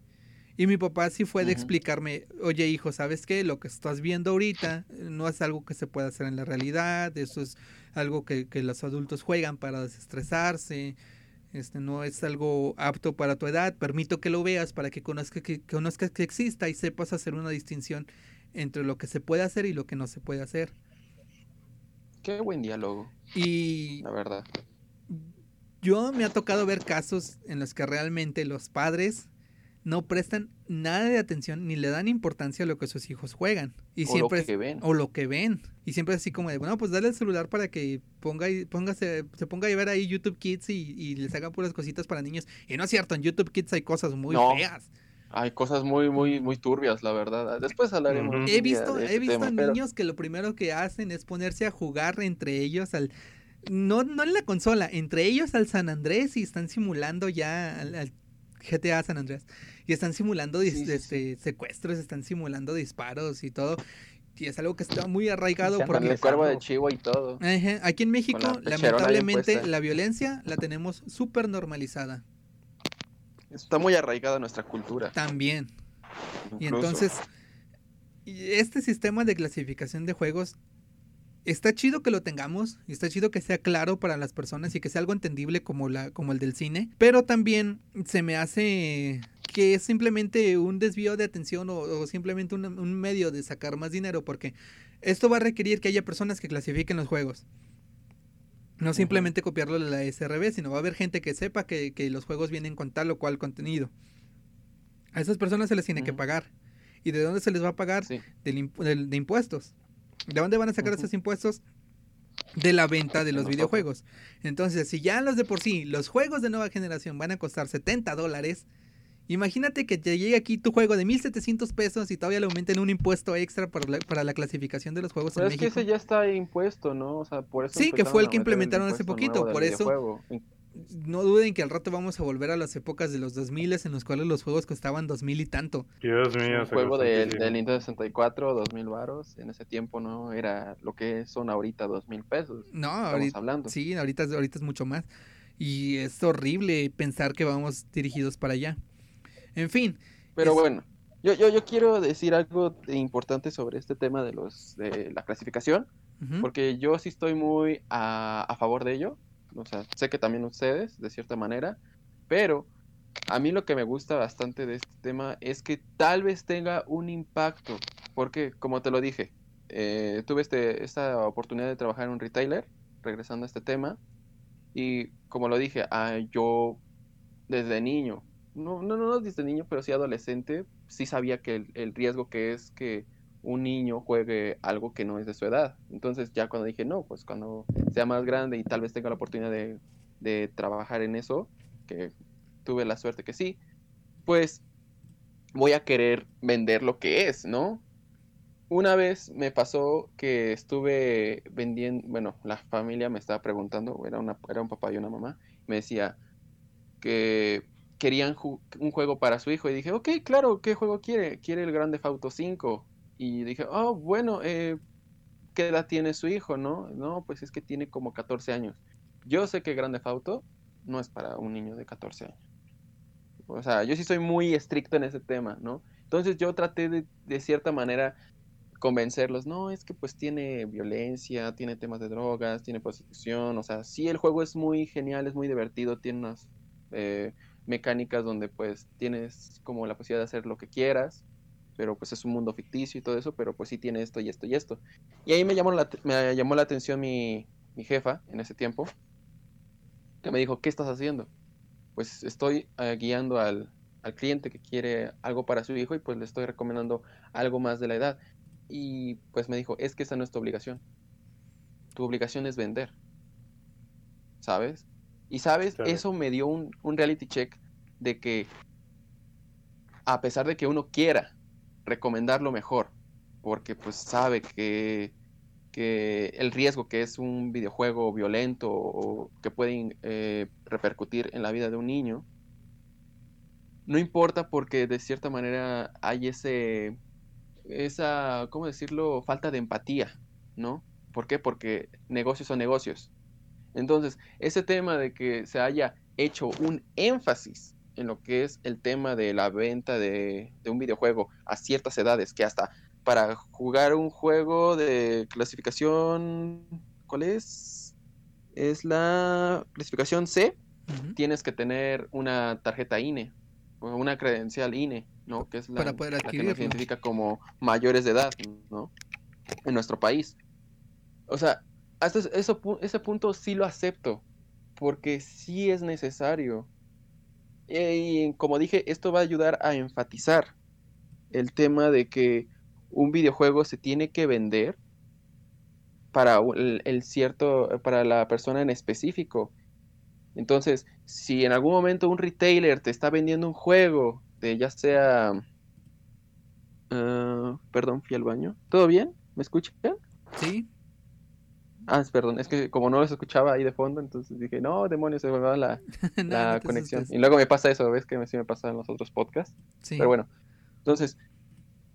Y mi papá sí fue de explicarme, oye hijo, ¿sabes qué? Lo que estás viendo ahorita eh, no es algo que se pueda hacer en la realidad, eso es algo que, que los adultos juegan para desestresarse, este no es algo apto para tu edad, permito que lo veas para que conozcas que, conozcas que exista y sepas hacer una distinción entre lo que se puede hacer y lo que no se puede hacer. Qué buen diálogo, Y la verdad. yo me ha tocado ver casos en los que realmente los padres no prestan nada de atención ni le dan importancia a lo que sus hijos juegan. Y o siempre lo es- que ven. o lo que ven. Y siempre es así como de, bueno, pues dale el celular para que ponga y póngase, se ponga a ver ahí YouTube Kids y, y les haga puras cositas para niños. Y no es cierto, en YouTube Kids hay cosas muy No. feas. Hay cosas muy, muy, muy turbias, la verdad. Después hablaremos. He visto, de he ese visto tema, pero- niños que lo primero que hacen es ponerse a jugar entre ellos al no, no en la consola, entre ellos al San Andrés y están simulando ya al, al GTA San Andrés. Y están simulando dis- Sí, sí, este, secuestros, están simulando disparos y todo. y es algo que está muy arraigado porque el cuervo de chivo y todo. Ajá, aquí en México la lamentablemente la violencia la tenemos súper normalizada Está muy arraigada nuestra cultura. también. Y entonces, este sistema de clasificación de juegos está chido que lo tengamos, y está chido que sea claro para las personas y que sea algo entendible como, la, como el del cine, pero también se me hace que es simplemente un desvío de atención o, o simplemente un, un medio de sacar más dinero, porque esto va a requerir que haya personas que clasifiquen los juegos. No simplemente copiarlo de la SRB, sino va a haber gente que sepa que, que los juegos vienen con tal o cual contenido. A esas personas se les tiene que pagar. ¿Y de dónde se les va a pagar? Sí. Del impu- del- de impuestos. ¿De dónde van a sacar esos impuestos? De la venta de los videojuegos. Entonces, si ya los de por sí, los juegos de nueva generación van a costar 70 dólares, imagínate que te llegue aquí tu juego de 1700 pesos y todavía le aumenten un impuesto extra para la, para la clasificación de los juegos Pero en es que México. ese ya está impuesto, ¿no? O sea, por eso Sí, que fue el que implementaron hace poquito, por eso- videojuego. No duden que al rato vamos a volver a las épocas de los 2000 en los cuales los juegos costaban 2000 y tanto. Dios mío. un juego del, del Nintendo 64, 2000 varos, en ese tiempo no era lo que son ahorita 2000 pesos. No, Estamos ahorita, hablando. Sí, ahorita, ahorita es mucho más. Y es horrible pensar que vamos dirigidos para allá. En fin, Pero es- bueno, yo, yo, yo quiero decir algo de importante sobre este tema de los de la clasificación, porque yo sí estoy muy a, a favor de ello. O sea, sé que también ustedes, de cierta manera, pero a mí lo que me gusta bastante de este tema es que tal vez tenga un impacto, porque como te lo dije, eh, tuve este, esta oportunidad de trabajar en un retailer, regresando a este tema, y como lo dije, ah, yo desde niño, no, no, no desde niño, pero sí adolescente, sí sabía que el, el riesgo que es que un niño juegue algo que no es de su edad. Entonces ya cuando dije, no, pues cuando sea más grande y tal vez tenga la oportunidad de, de trabajar en eso, que tuve la suerte que sí, pues voy a querer vender lo que es, ¿no? Una vez me pasó que estuve vendiendo, bueno, la familia me estaba preguntando, era, una, era un papá y una mamá, me decía que querían un juego para su hijo y dije, ok, claro, ¿qué juego quiere? Quiere el Grande Auto 5. Y dije, oh, bueno, eh, ¿qué edad tiene su hijo, no? No, pues es que tiene como 14 años. Yo sé que Grande Auto no es para un niño de 14 años. O sea, yo sí soy muy estricto en ese tema, ¿no? Entonces yo traté de, de cierta manera convencerlos, no, es que pues tiene violencia, tiene temas de drogas, tiene prostitución, o sea, sí el juego es muy genial, es muy divertido, tiene unas eh, mecánicas donde pues tienes como la posibilidad de hacer lo que quieras, pero pues es un mundo ficticio y todo eso, pero pues sí tiene esto y esto y esto. Y ahí me llamó la, me llamó la atención mi, mi jefa en ese tiempo, que me dijo, ¿qué estás haciendo? Pues estoy eh, guiando al, al cliente que quiere algo para su hijo y pues le estoy recomendando algo más de la edad. Y pues me dijo, es que esa no es tu obligación. Tu obligación es vender. ¿Sabes? Y sabes, Claro. eso me dio un, un reality check de que a pesar de que uno quiera recomendar lo mejor, porque pues sabe que, que el riesgo que es un videojuego violento o que puede eh, repercutir en la vida de un niño, no importa porque de cierta manera hay ese, esa, ¿cómo decirlo?, falta de empatía, ¿no? ¿Por qué? Porque negocios son negocios. Entonces, ese tema de que se haya hecho un énfasis en lo que es el tema de la venta de, de un videojuego a ciertas edades, que hasta para jugar un juego de clasificación, ¿cuál es? Es la clasificación C, tienes que tener una tarjeta INE o una credencial INE, ¿no? Que es la, Para poder la que nos identifica como mayores de edad, ¿no? En nuestro país. O sea, hasta es- eso, ese punto sí lo acepto, porque sí es necesario. Y como dije, esto va a ayudar a enfatizar el tema de que un videojuego se tiene que vender para el cierto, para la persona en específico. Entonces, si en algún momento un retailer te está vendiendo un juego de ya sea, ah, perdón, fui al baño. ¿Todo bien? ¿Me escuchan? Sí, Ah, perdón, es que como no los escuchaba ahí de fondo, entonces dije, no, demonios, se me va la, No, la no conexión. asustes. Y luego me pasa eso, ves que me, sí me pasa en los otros podcasts. Sí. Pero bueno, entonces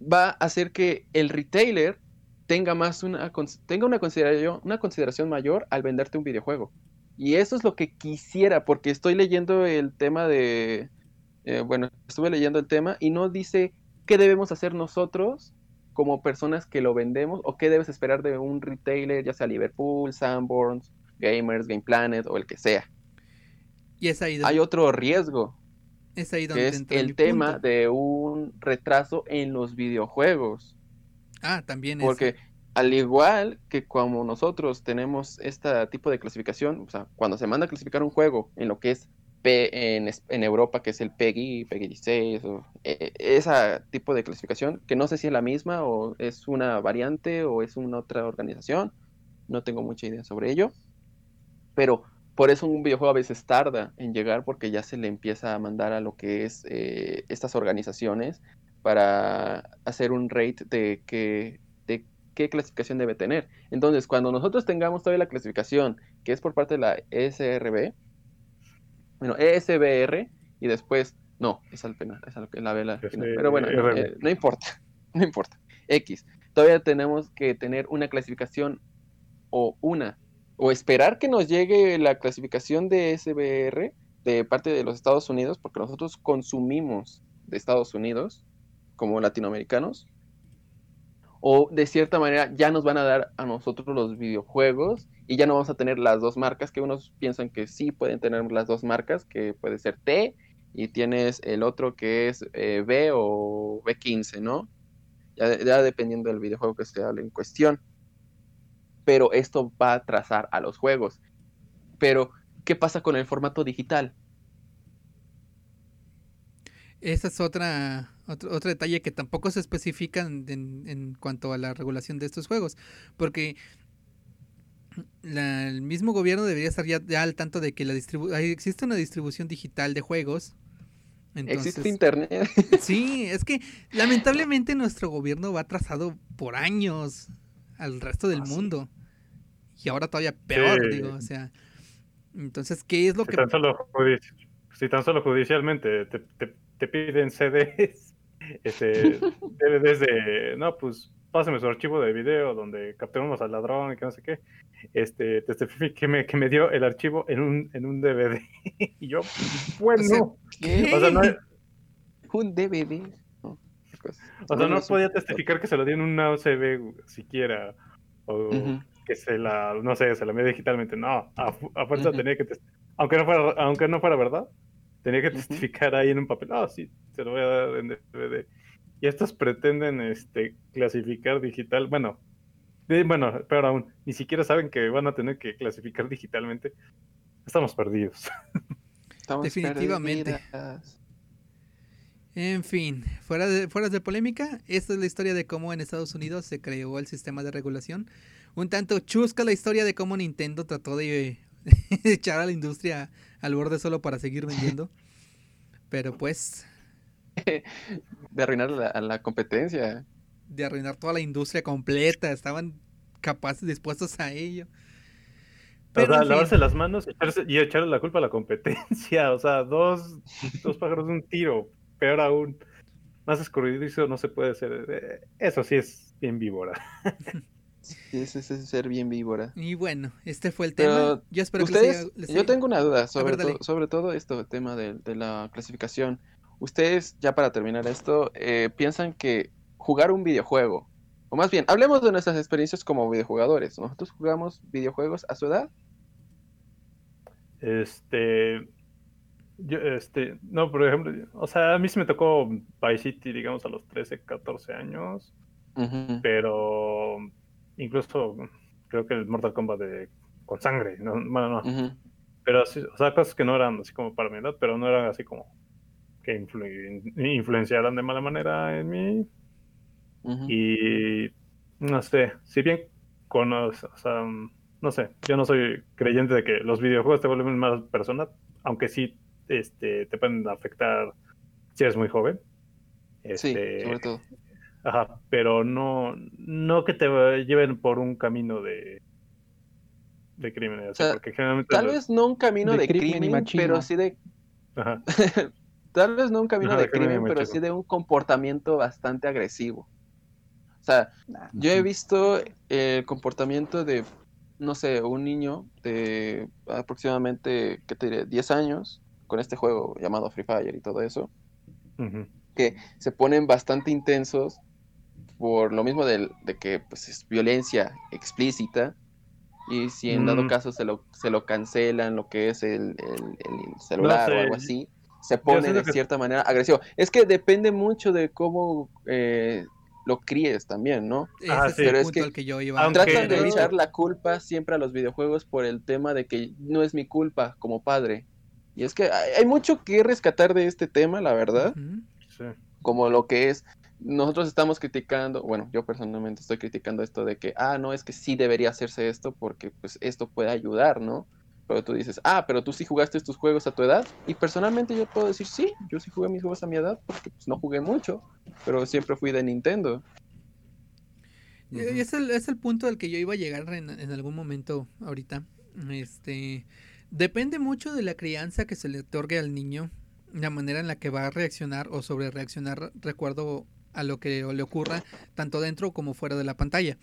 va a hacer que el retailer tenga más una, tenga una consideración, una consideración mayor al venderte un videojuego. Y eso es lo que quisiera, porque estoy leyendo el tema de, eh, bueno, estuve leyendo el tema y no dice qué debemos hacer nosotros como personas que lo vendemos o qué debes esperar de un retailer, ya sea Liverpool, Sanborns, Gamers, Game Planet o el que sea. Y es ahí, donde- Hay otro riesgo, es ahí donde que es el tema punto. de un retraso en los videojuegos. Ah, también es. Porque al igual que como nosotros tenemos este tipo de clasificación, o sea, cuando se manda a clasificar un juego en lo que es P en, en Europa, que es el PEGI, PEGI 16, o, eh, ese tipo de clasificación, que no sé si es la misma o es una variante o es una otra organización, no tengo mucha idea sobre ello, pero por eso un videojuego a veces tarda en llegar porque ya se le empieza a mandar a lo que es eh, estas organizaciones para hacer un rate de que de qué clasificación debe tener. Entonces, cuando nosotros tengamos todavía la clasificación que es por parte de la ESRB, bueno, ESBR y después no, es al penal, es al- la vela final. Pero bueno, eh, no importa, no importa. X. Todavía tenemos que tener una clasificación o una o esperar que nos llegue la clasificación de SBR de parte de los Estados Unidos, porque nosotros consumimos de Estados Unidos como latinoamericanos, o de cierta manera ya nos van a dar a nosotros los videojuegos y ya no vamos a tener las dos marcas, que unos piensan que sí pueden tener las dos marcas, que puede ser T y tienes el otro que es eh, B o B15, ¿no? Ya, dependiendo del videojuego que se hable en cuestión. Pero esto va a atrasar a los juegos. Pero, ¿qué pasa con el formato digital? Ese es otra, otro, otro detalle que tampoco se especifica en, en- en cuanto a la regulación de estos juegos. Porque la- el mismo gobierno debería estar ya, ya al tanto de que la distribu hay- existe una distribución digital de juegos. Entonces, Existe internet. sí, es que lamentablemente nuestro gobierno va atrasado por años al resto del Ah, sí. mundo. Y ahora todavía peor, Sí. digo, o sea. Entonces, ¿qué es lo Si que tan solo, si tan solo judicialmente te, te- te piden CDs, este, DVDs de, no, pues pásame su archivo de video donde capturamos al ladrón y que no sé qué, este, que me, que me dio el archivo en un, en un DVD. y yo, bueno, ¿Qué? o sea, no, Un DVD. No, o sea, No, podía testificar que se lo di en una USB siquiera, o que se la, no sé, se la envié digitalmente, no, a, a fuerza tenía que, test- aunque no fuera, aunque no fuera verdad, tenía que testificar ahí en un papel, ah, sí, se lo voy a dar en DVD. Y estos pretenden, este, clasificar digital, bueno, de- bueno, peor aún, ni siquiera saben que van a tener que clasificar digitalmente. Estamos perdidos. Estamos Definitivamente. perdidas. En fin, fuera de, fuera de polémica, esta es la historia de cómo en Estados Unidos se creó el sistema de regulación. Un tanto chusca la historia de cómo Nintendo trató de echar a la industria al borde solo para seguir vendiendo. Pero pues, De arruinar la, a la competencia. de arruinar toda la industria completa, estaban capaces, dispuestos a ello. o Pero, sea, en fin, lavarse las manos y echarle la culpa a la competencia. O sea, dos, dos pájaros de un tiro. Peor aún. Más escurridizo no se puede hacer. Eh, Eso sí es bien víbora. Sí, ese es ese ser bien víbora. Y bueno, este fue el Pero, tema. Yo espero que les Ustedes, haya- yo tengo una duda sobre, ver, to- sobre todo esto, tema de, de la clasificación. Ustedes, ya para terminar esto, eh, piensan que jugar un videojuego, o más bien, hablemos de nuestras experiencias como videojugadores. ¿Nosotros jugamos videojuegos a su edad? Este. Yo, este. No, por ejemplo, o sea, a mí se me tocó Vice City, digamos, a los 13, 14 años. Pero. Incluso creo que el Mortal Kombat de, con sangre. No, bueno, no. Pero, sí, o sea, cosas que no eran así como para mi edad, pero no eran así como que influ- influenciaran de mala manera en mí. Y no sé, si bien conozco, o sea, no sé, yo no soy creyente de que los videojuegos te vuelven más persona, aunque sí este, te pueden afectar si eres muy joven. Sí, Este, sobre todo. Ajá, pero no, no que te lleven por un camino de, de crímenes, o sea, porque generalmente Tal los- vez no un camino de de, crimen crimen, pero sí de... ajá, Tal vez no un camino Ajá, de de crimen crimen, pero sí de un comportamiento bastante agresivo. O sea, Nah, yo he visto el comportamiento de, no sé, un niño de aproximadamente, ¿qué te diré? 10 años con este juego llamado Free Fire y todo eso, Ujú. que se ponen bastante intensos por lo mismo del- de, que pues, es violencia explícita y si en dado Mm. caso se lo, se lo cancelan lo que es el, el- el celular sé, o algo así, se pone de que- cierta manera agresivo. Es que depende mucho de cómo eh, lo críes también, ¿no? Ah, es sí. el Pero es que- que yo iba. aunque- Tratan de echar la culpa siempre a los videojuegos por el tema de que no es mi culpa como padre. Y es que hay, mucho que rescatar de este tema, la verdad. Sí. como lo que es, nosotros estamos criticando, bueno, yo personalmente estoy criticando esto de que, ah, no, es que sí debería hacerse esto porque pues esto puede ayudar, ¿no? Pero tú dices, ah, pero tú sí jugaste estos juegos a tu edad. Y personalmente yo puedo decir, sí, yo sí jugué mis juegos a mi edad porque pues, no jugué mucho, pero siempre fui de Nintendo. Y Es el, es el punto al que yo iba a llegar en, en algún momento ahorita. Este depende mucho de la crianza que se le otorgue al niño, la manera en la que va a reaccionar o sobre reaccionar recuerdo a lo que le ocurra, tanto dentro como fuera de la pantalla.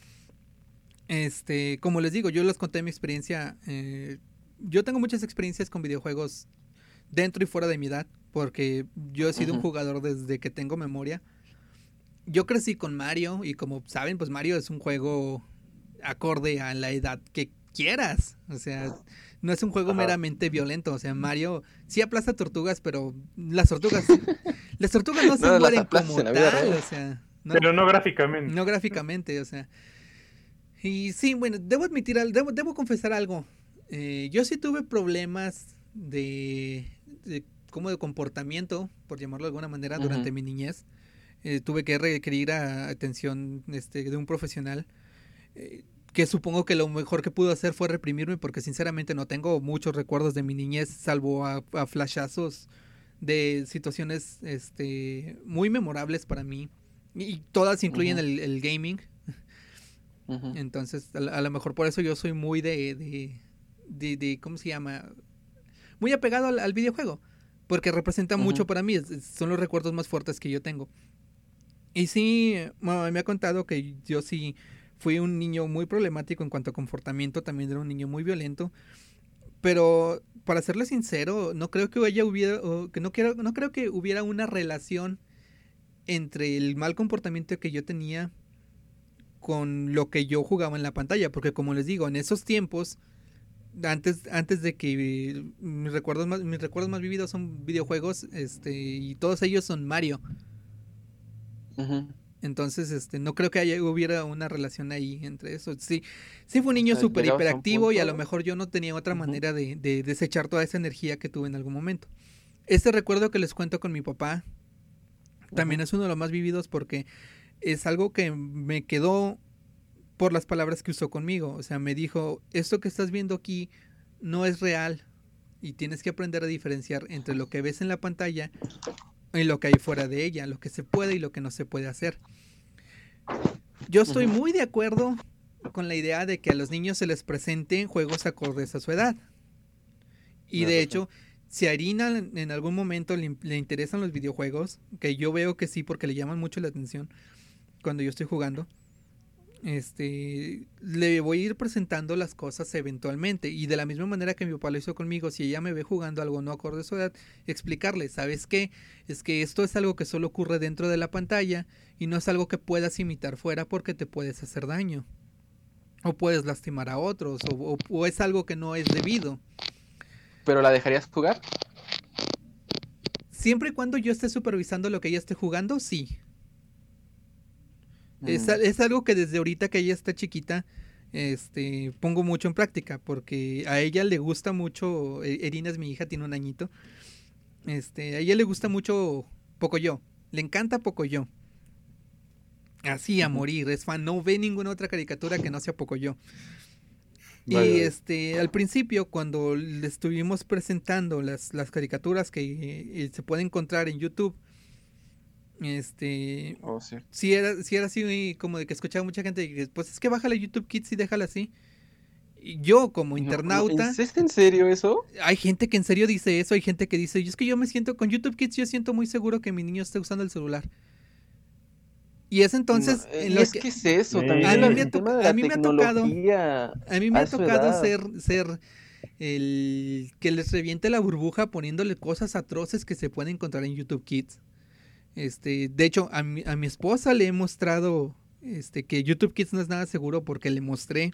Este, como les digo, yo les conté mi experiencia. eh, yo tengo muchas experiencias con videojuegos dentro y fuera de mi edad, porque yo he sido un Ujú. jugador desde que tengo memoria. Yo crecí con Mario y como saben, pues Mario es un juego acorde a la edad que quieras. O sea, no es un juego Ajá. meramente violento. O sea, Mario sí aplasta tortugas, pero las tortugas, las tortugas no se No mueren como en la vida tal. O sea, no, Pero no gráficamente. no gráficamente, o sea. Y sí, bueno, debo admitir, al- debo, debo confesar algo. Eh, yo sí tuve problemas de, de como de comportamiento, por llamarlo de alguna manera, durante mi niñez. Eh, tuve que requerir a- atención este, de un profesional. eh, que supongo que lo mejor que pudo hacer fue reprimirme porque sinceramente no tengo muchos recuerdos de mi niñez salvo a, a flashazos de situaciones este muy memorables para mí y todas incluyen Ujú. el, el gaming Ujú. entonces a, a lo mejor por eso yo soy muy de de, de, de- cómo se llama muy apegado al, al videojuego porque representa mucho Ujú. para mí es- son los recuerdos más fuertes que yo tengo y sí me ha contado que yo sí fui un niño muy problemático en cuanto a comportamiento también era un niño muy violento pero para serle sincero no creo que haya hubiera que no quiero no creo que hubiera una relación entre el mal comportamiento que yo tenía con lo que yo jugaba en la pantalla, porque como les digo, en esos tiempos, antes, antes de que mis recuerdos más, mis recuerdos más vividos son videojuegos, este, y todos ellos son Mario. Ujú. Entonces, este, no creo que haya, hubiera una relación ahí entre eso. Sí, sí fue un niño súper hiperactivo y a lo mejor yo no tenía otra manera de, de desechar toda esa energía que tuve en algún momento. Este recuerdo que les cuento con mi papá también es uno de los más vividos porque es algo que me quedó por las palabras que usó conmigo. O sea, me dijo, esto que estás viendo aquí no es real y tienes que aprender a diferenciar entre lo que ves en la pantalla y lo que hay fuera de ella, lo que se puede y lo que no se puede hacer. Yo estoy muy de acuerdo con la idea de que a los niños se les presenten juegos acordes a su edad. Y de hecho, si a Irina en algún momento le, le interesan los videojuegos, que yo veo que sí porque le llaman mucho la atención cuando yo estoy jugando, este, le voy a ir presentando las cosas eventualmente. Y de la misma manera que mi papá lo hizo conmigo, si ella me ve jugando algo no acorde a su edad, explicarle, ¿sabes qué? Es que esto es algo que solo ocurre dentro de la pantalla y no es algo que puedas imitar fuera porque te puedes hacer daño. O puedes lastimar a otros, o, o- o es algo que no es debido. ¿Pero la dejarías jugar? Siempre y cuando yo esté supervisando lo que ella esté jugando, sí. Es, es algo que desde ahorita que ella está chiquita, este, pongo mucho en práctica, porque a ella le gusta mucho, E- Erina es mi hija, tiene un añito, este, a ella le gusta mucho Pocoyo, le encanta Pocoyo. Así a morir, es fan, no ve ninguna otra caricatura que no sea Pocoyo. Y Vaya. este, al principio, cuando le estuvimos presentando las, las caricaturas que eh, se puede encontrar en YouTube, este, Oh, sí. si era, si era así como de que escuchaba mucha gente que pues es que bájale YouTube Kids y déjala así. Y yo como internauta, ¿Es en serio eso? hay gente que en serio dice eso, hay gente que dice, "Y es que yo me siento con YouTube Kids, yo siento muy seguro que mi niño está usando el celular. Y es entonces No, en y lo es que- que es eso también. A mí me ha tema to- de la a mí me ha tocado- A mí me a ha tocado edad. ser, ser el que les reviente la burbuja poniéndole cosas atroces que se pueden encontrar en YouTube Kids. Este, de hecho, a mi, a mi esposa le he mostrado este, que YouTube Kids no es nada seguro porque le mostré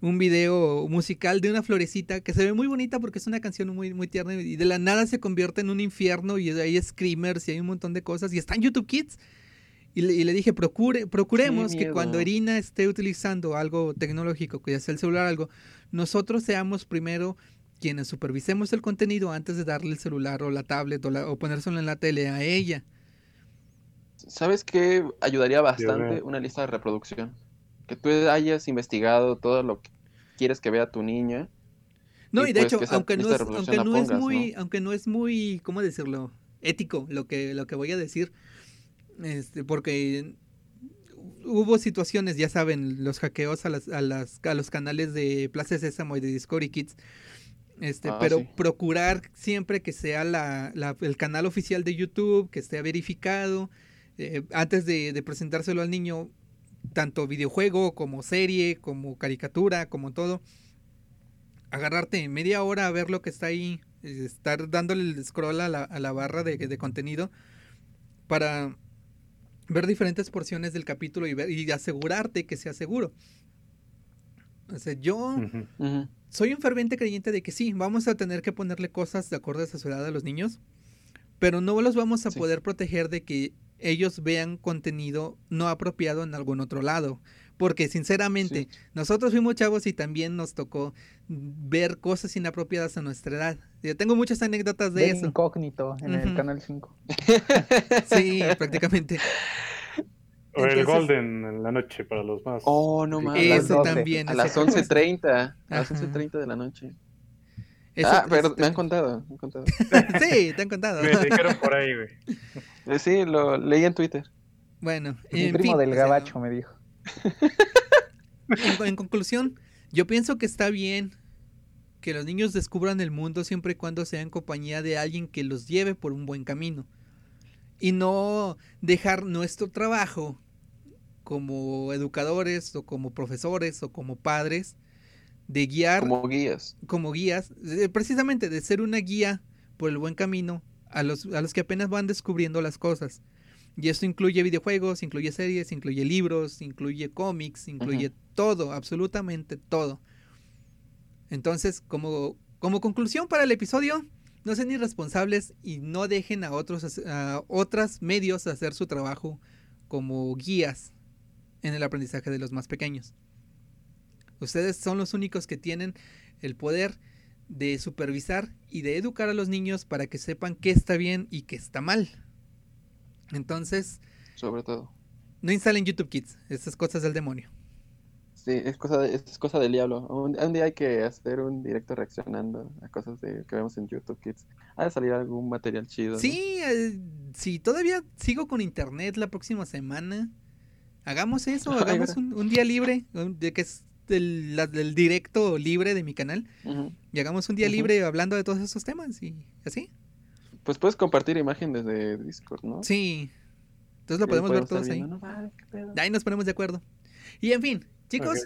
un video musical de una florecita que se ve muy bonita porque es una canción muy, muy tierna y de la nada se convierte en un infierno y hay screamers y hay un montón de cosas y está en YouTube Kids. Y le, y le dije, procure, procuremos que cuando. Irina esté utilizando algo tecnológico, que ya sea el celular algo, nosotros seamos primero quienes supervisemos el contenido antes de darle el celular o la tablet o, la- o ponérselo en la tele a ella. ¿Sabes qué ayudaría bastante? Una lista de reproducción. Que tú hayas investigado todo lo que quieres que vea tu niña. No, Y y de pues hecho, aunque no es, aunque no es muy, aunque no es muy, ¿cómo decirlo? ético lo que, lo que voy a decir. Este, porque hubo situaciones, ya saben, los hackeos a las, a las, a los canales de Plaza Sésamo y de Discovery Kids. Este, Ah, pero sí. procurar siempre que sea la, la- el canal oficial de YouTube, que esté verificado, eh, antes de, de presentárselo al niño, tanto videojuego como serie, como caricatura, como todo. Agarrarte media hora a ver lo que está ahí, eh, estar dándole el scroll a la, a la barra de, de contenido para ver diferentes porciones del capítulo y, ver, y asegurarte que sea seguro. O sea, yo Ujú. Ujú. soy un ferviente creyente de que sí, vamos a tener que ponerle cosas de acorde a su edad a los niños, pero no los vamos a Sí. poder proteger de que ellos vean contenido no apropiado en algún otro lado. Porque sinceramente, Sí. nosotros fuimos chavos y también nos tocó ver cosas inapropiadas a nuestra edad. Yo tengo muchas anécdotas de Ven eso. incógnito en el canal 5. Sí, prácticamente. O el Golden en la noche para los más. Oh, no mames. Eso 12. también. A las 11.30. A las Ajá. 11.30 de la noche. eso- ah, pero eso me han contado. Me han contado. Sí, te han contado. Me dijeron por ahí, güey. Eh, sí, lo leí en Twitter. Bueno, Mi en primo fin, del o sea, gabacho me dijo. en, en conclusión, yo pienso que está bien que los niños descubran el mundo siempre y cuando sea en compañía de alguien que los lleve por un buen camino. Y no dejar nuestro trabajo como educadores o como profesores o como padres de guiar Como guías. como guías, precisamente de ser una guía por el buen camino a los, a los que apenas van descubriendo las cosas. Y esto incluye videojuegos, incluye series, incluye libros, incluye cómics, incluye todo, absolutamente todo. Entonces, como, como conclusión para el episodio, no sean irresponsables y no dejen a otros a otros medios hacer su trabajo como guías en el aprendizaje de los más pequeños. Ustedes son los únicos que tienen el poder de supervisar y de educar a los niños para que sepan qué está bien y qué está mal. Entonces, Sobre todo. no instalen YouTube Kids, estas cosas del demonio. Sí, es cosa, de- es cosa del diablo. Un, un día hay que hacer un directo reaccionando a cosas de, que vemos en YouTube Kids. Ha de salir algún material chido. ¿no? Sí, eh, si todavía sigo con internet la próxima semana, hagamos eso, hagamos un, un día libre, un- de que es del, la- directo libre de mi canal, Ujú. y hagamos un día libre hablando de todos esos temas y así. Pues puedes compartir imagen desde Discord, ¿no? Sí, entonces lo podemos ver todos ahí. ahí nos ponemos de acuerdo. Y en fin, chicos,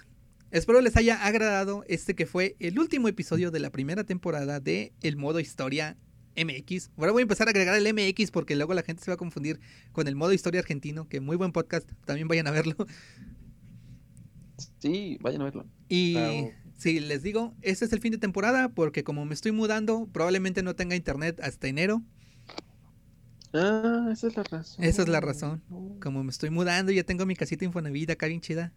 espero les haya agradado este que fue el último episodio de la primera temporada de El modo historia MX. Ahora voy a empezar a agregar el MX porque luego la gente se va a confundir con el modo historia argentino, que muy buen podcast, también vayan a verlo. Sí, vayan a verlo. Y Claro. si les digo, este es el fin de temporada porque como me estoy mudando, probablemente no tenga internet hasta enero. Ah, esa es la razón. Esa es la razón. Como me estoy mudando, ya tengo mi casita Infonavit acá bien chida.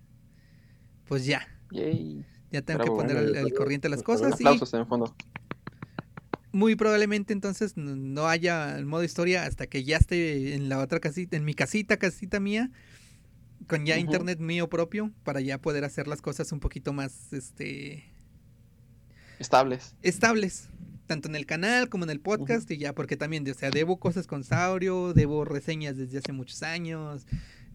Pues ya, Yay. ya tengo Bravo, que poner bueno, al, al corriente las pues, cosas y Aplausos en el fondo. muy probablemente entonces no haya el modo historia hasta que ya esté en la otra casita, en mi casita, casita mía, con ya internet mío propio, para ya poder hacer las cosas un poquito más este Estables. estables, tanto en el canal como en el podcast, y ya porque también, o sea, debo cosas con Saurio, debo reseñas desde hace muchos años.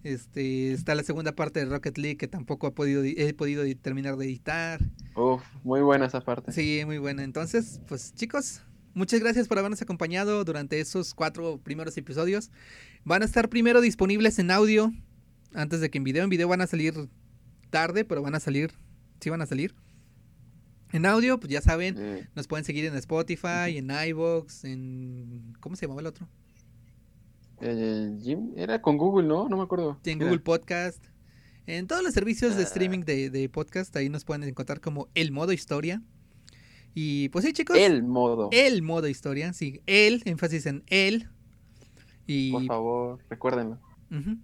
Este, está la segunda parte de Rocket League que tampoco ha podido, he podido terminar de editar. Uf, muy buena esa parte. Sí, muy buena. Entonces, pues chicos, muchas gracias por habernos acompañado durante esos cuatro primeros episodios. Van a estar primero disponibles en audio Antes de que en video, en video van a salir tarde, pero van a salir, sí van a salir. En audio, pues ya saben, Eh, nos pueden seguir en Spotify, en iVoox, en... ¿Cómo se llamaba el otro? el Jim era con Google, ¿no? No me acuerdo. En ¿Qué Google era? Podcast. En todos los servicios de Ah. streaming de, de podcast, ahí nos pueden encontrar como El Modo Historia. Y pues sí, chicos. El modo. El Modo Historia, sí. El, énfasis en el. Y Por favor, recuérdenlo. Ujú.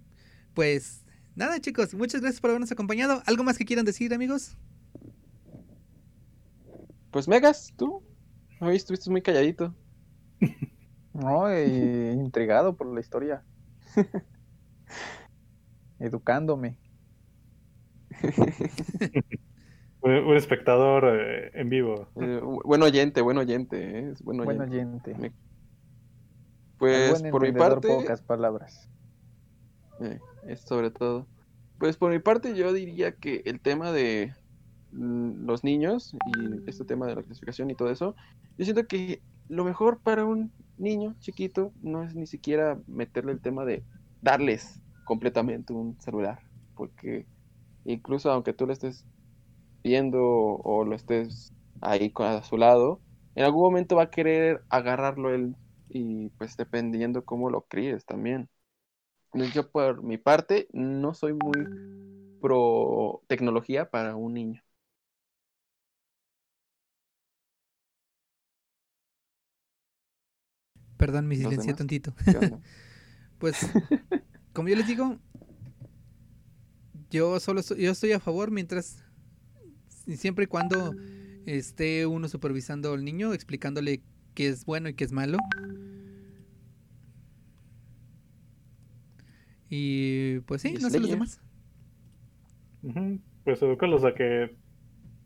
Pues nada, chicos, muchas gracias por habernos acompañado. ¿Algo más que quieran decir, amigos? Pues Megas, tú. Hoy estuviste muy calladito. No, eh, intrigado por la historia. Educándome. Un, un espectador eh, en vivo. Eh, bu- buen oyente, buen oyente, ¿eh? es buen Buen oyente. oyente. Me- El Pues buen por mi parte, pocas palabras. Sobre todo. Pues por mi parte yo diría que el tema de los niños y este tema de la clasificación y todo eso, yo siento que lo mejor para un niño chiquito no es ni siquiera meterle el tema de darles completamente un celular, porque incluso aunque tú lo estés viendo o lo estés ahí a su lado, en algún momento va a querer agarrarlo él y pues dependiendo cómo lo críes también. Yo por mi parte no soy muy pro tecnología para un niño. Perdón, me ¿Los silencié tantito. Pues, como yo les digo, yo solo estoy, yo estoy a favor mientras siempre y cuando esté uno supervisando al niño, explicándole qué es bueno y qué es malo. Y pues sí, Y no sé los demás. Pues educarlos a que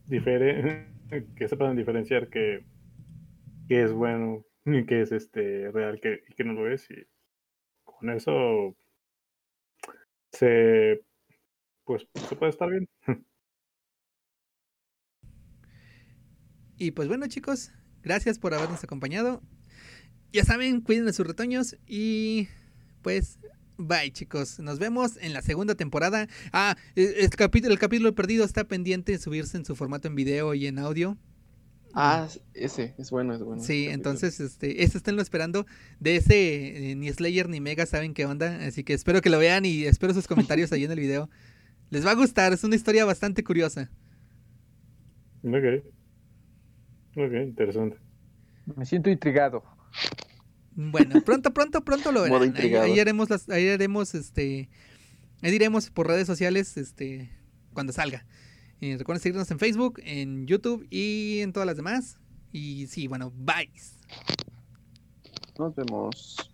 difere- que sepan diferenciar que, que es bueno y que es este real que, y que no lo es y con eso se pues se puede estar bien. Y pues bueno, chicos, gracias por habernos acompañado. Ya saben, cuiden de sus retoños y pues bye, chicos. Nos vemos en la segunda temporada. Ah, el capítulo, el capítulo perdido está pendiente de subirse en su formato en video y en audio. Ah, ese, es bueno, es bueno. Sí, entonces este, ese esténlo esperando. De ese eh, ni Slayer ni Mega saben qué onda, así que espero que lo vean y espero sus comentarios ahí en el video. Les va a gustar, es una historia bastante curiosa. Ok. Ok, interesante. Me siento intrigado. Bueno, pronto, pronto, pronto lo verán. Ahí, haremos las, ahí haremos este, ahí diremos por redes sociales, este, cuando salga. Y recuerden seguirnos en Facebook, en YouTube y en todas las demás. Y sí, bueno, bye. Nos vemos.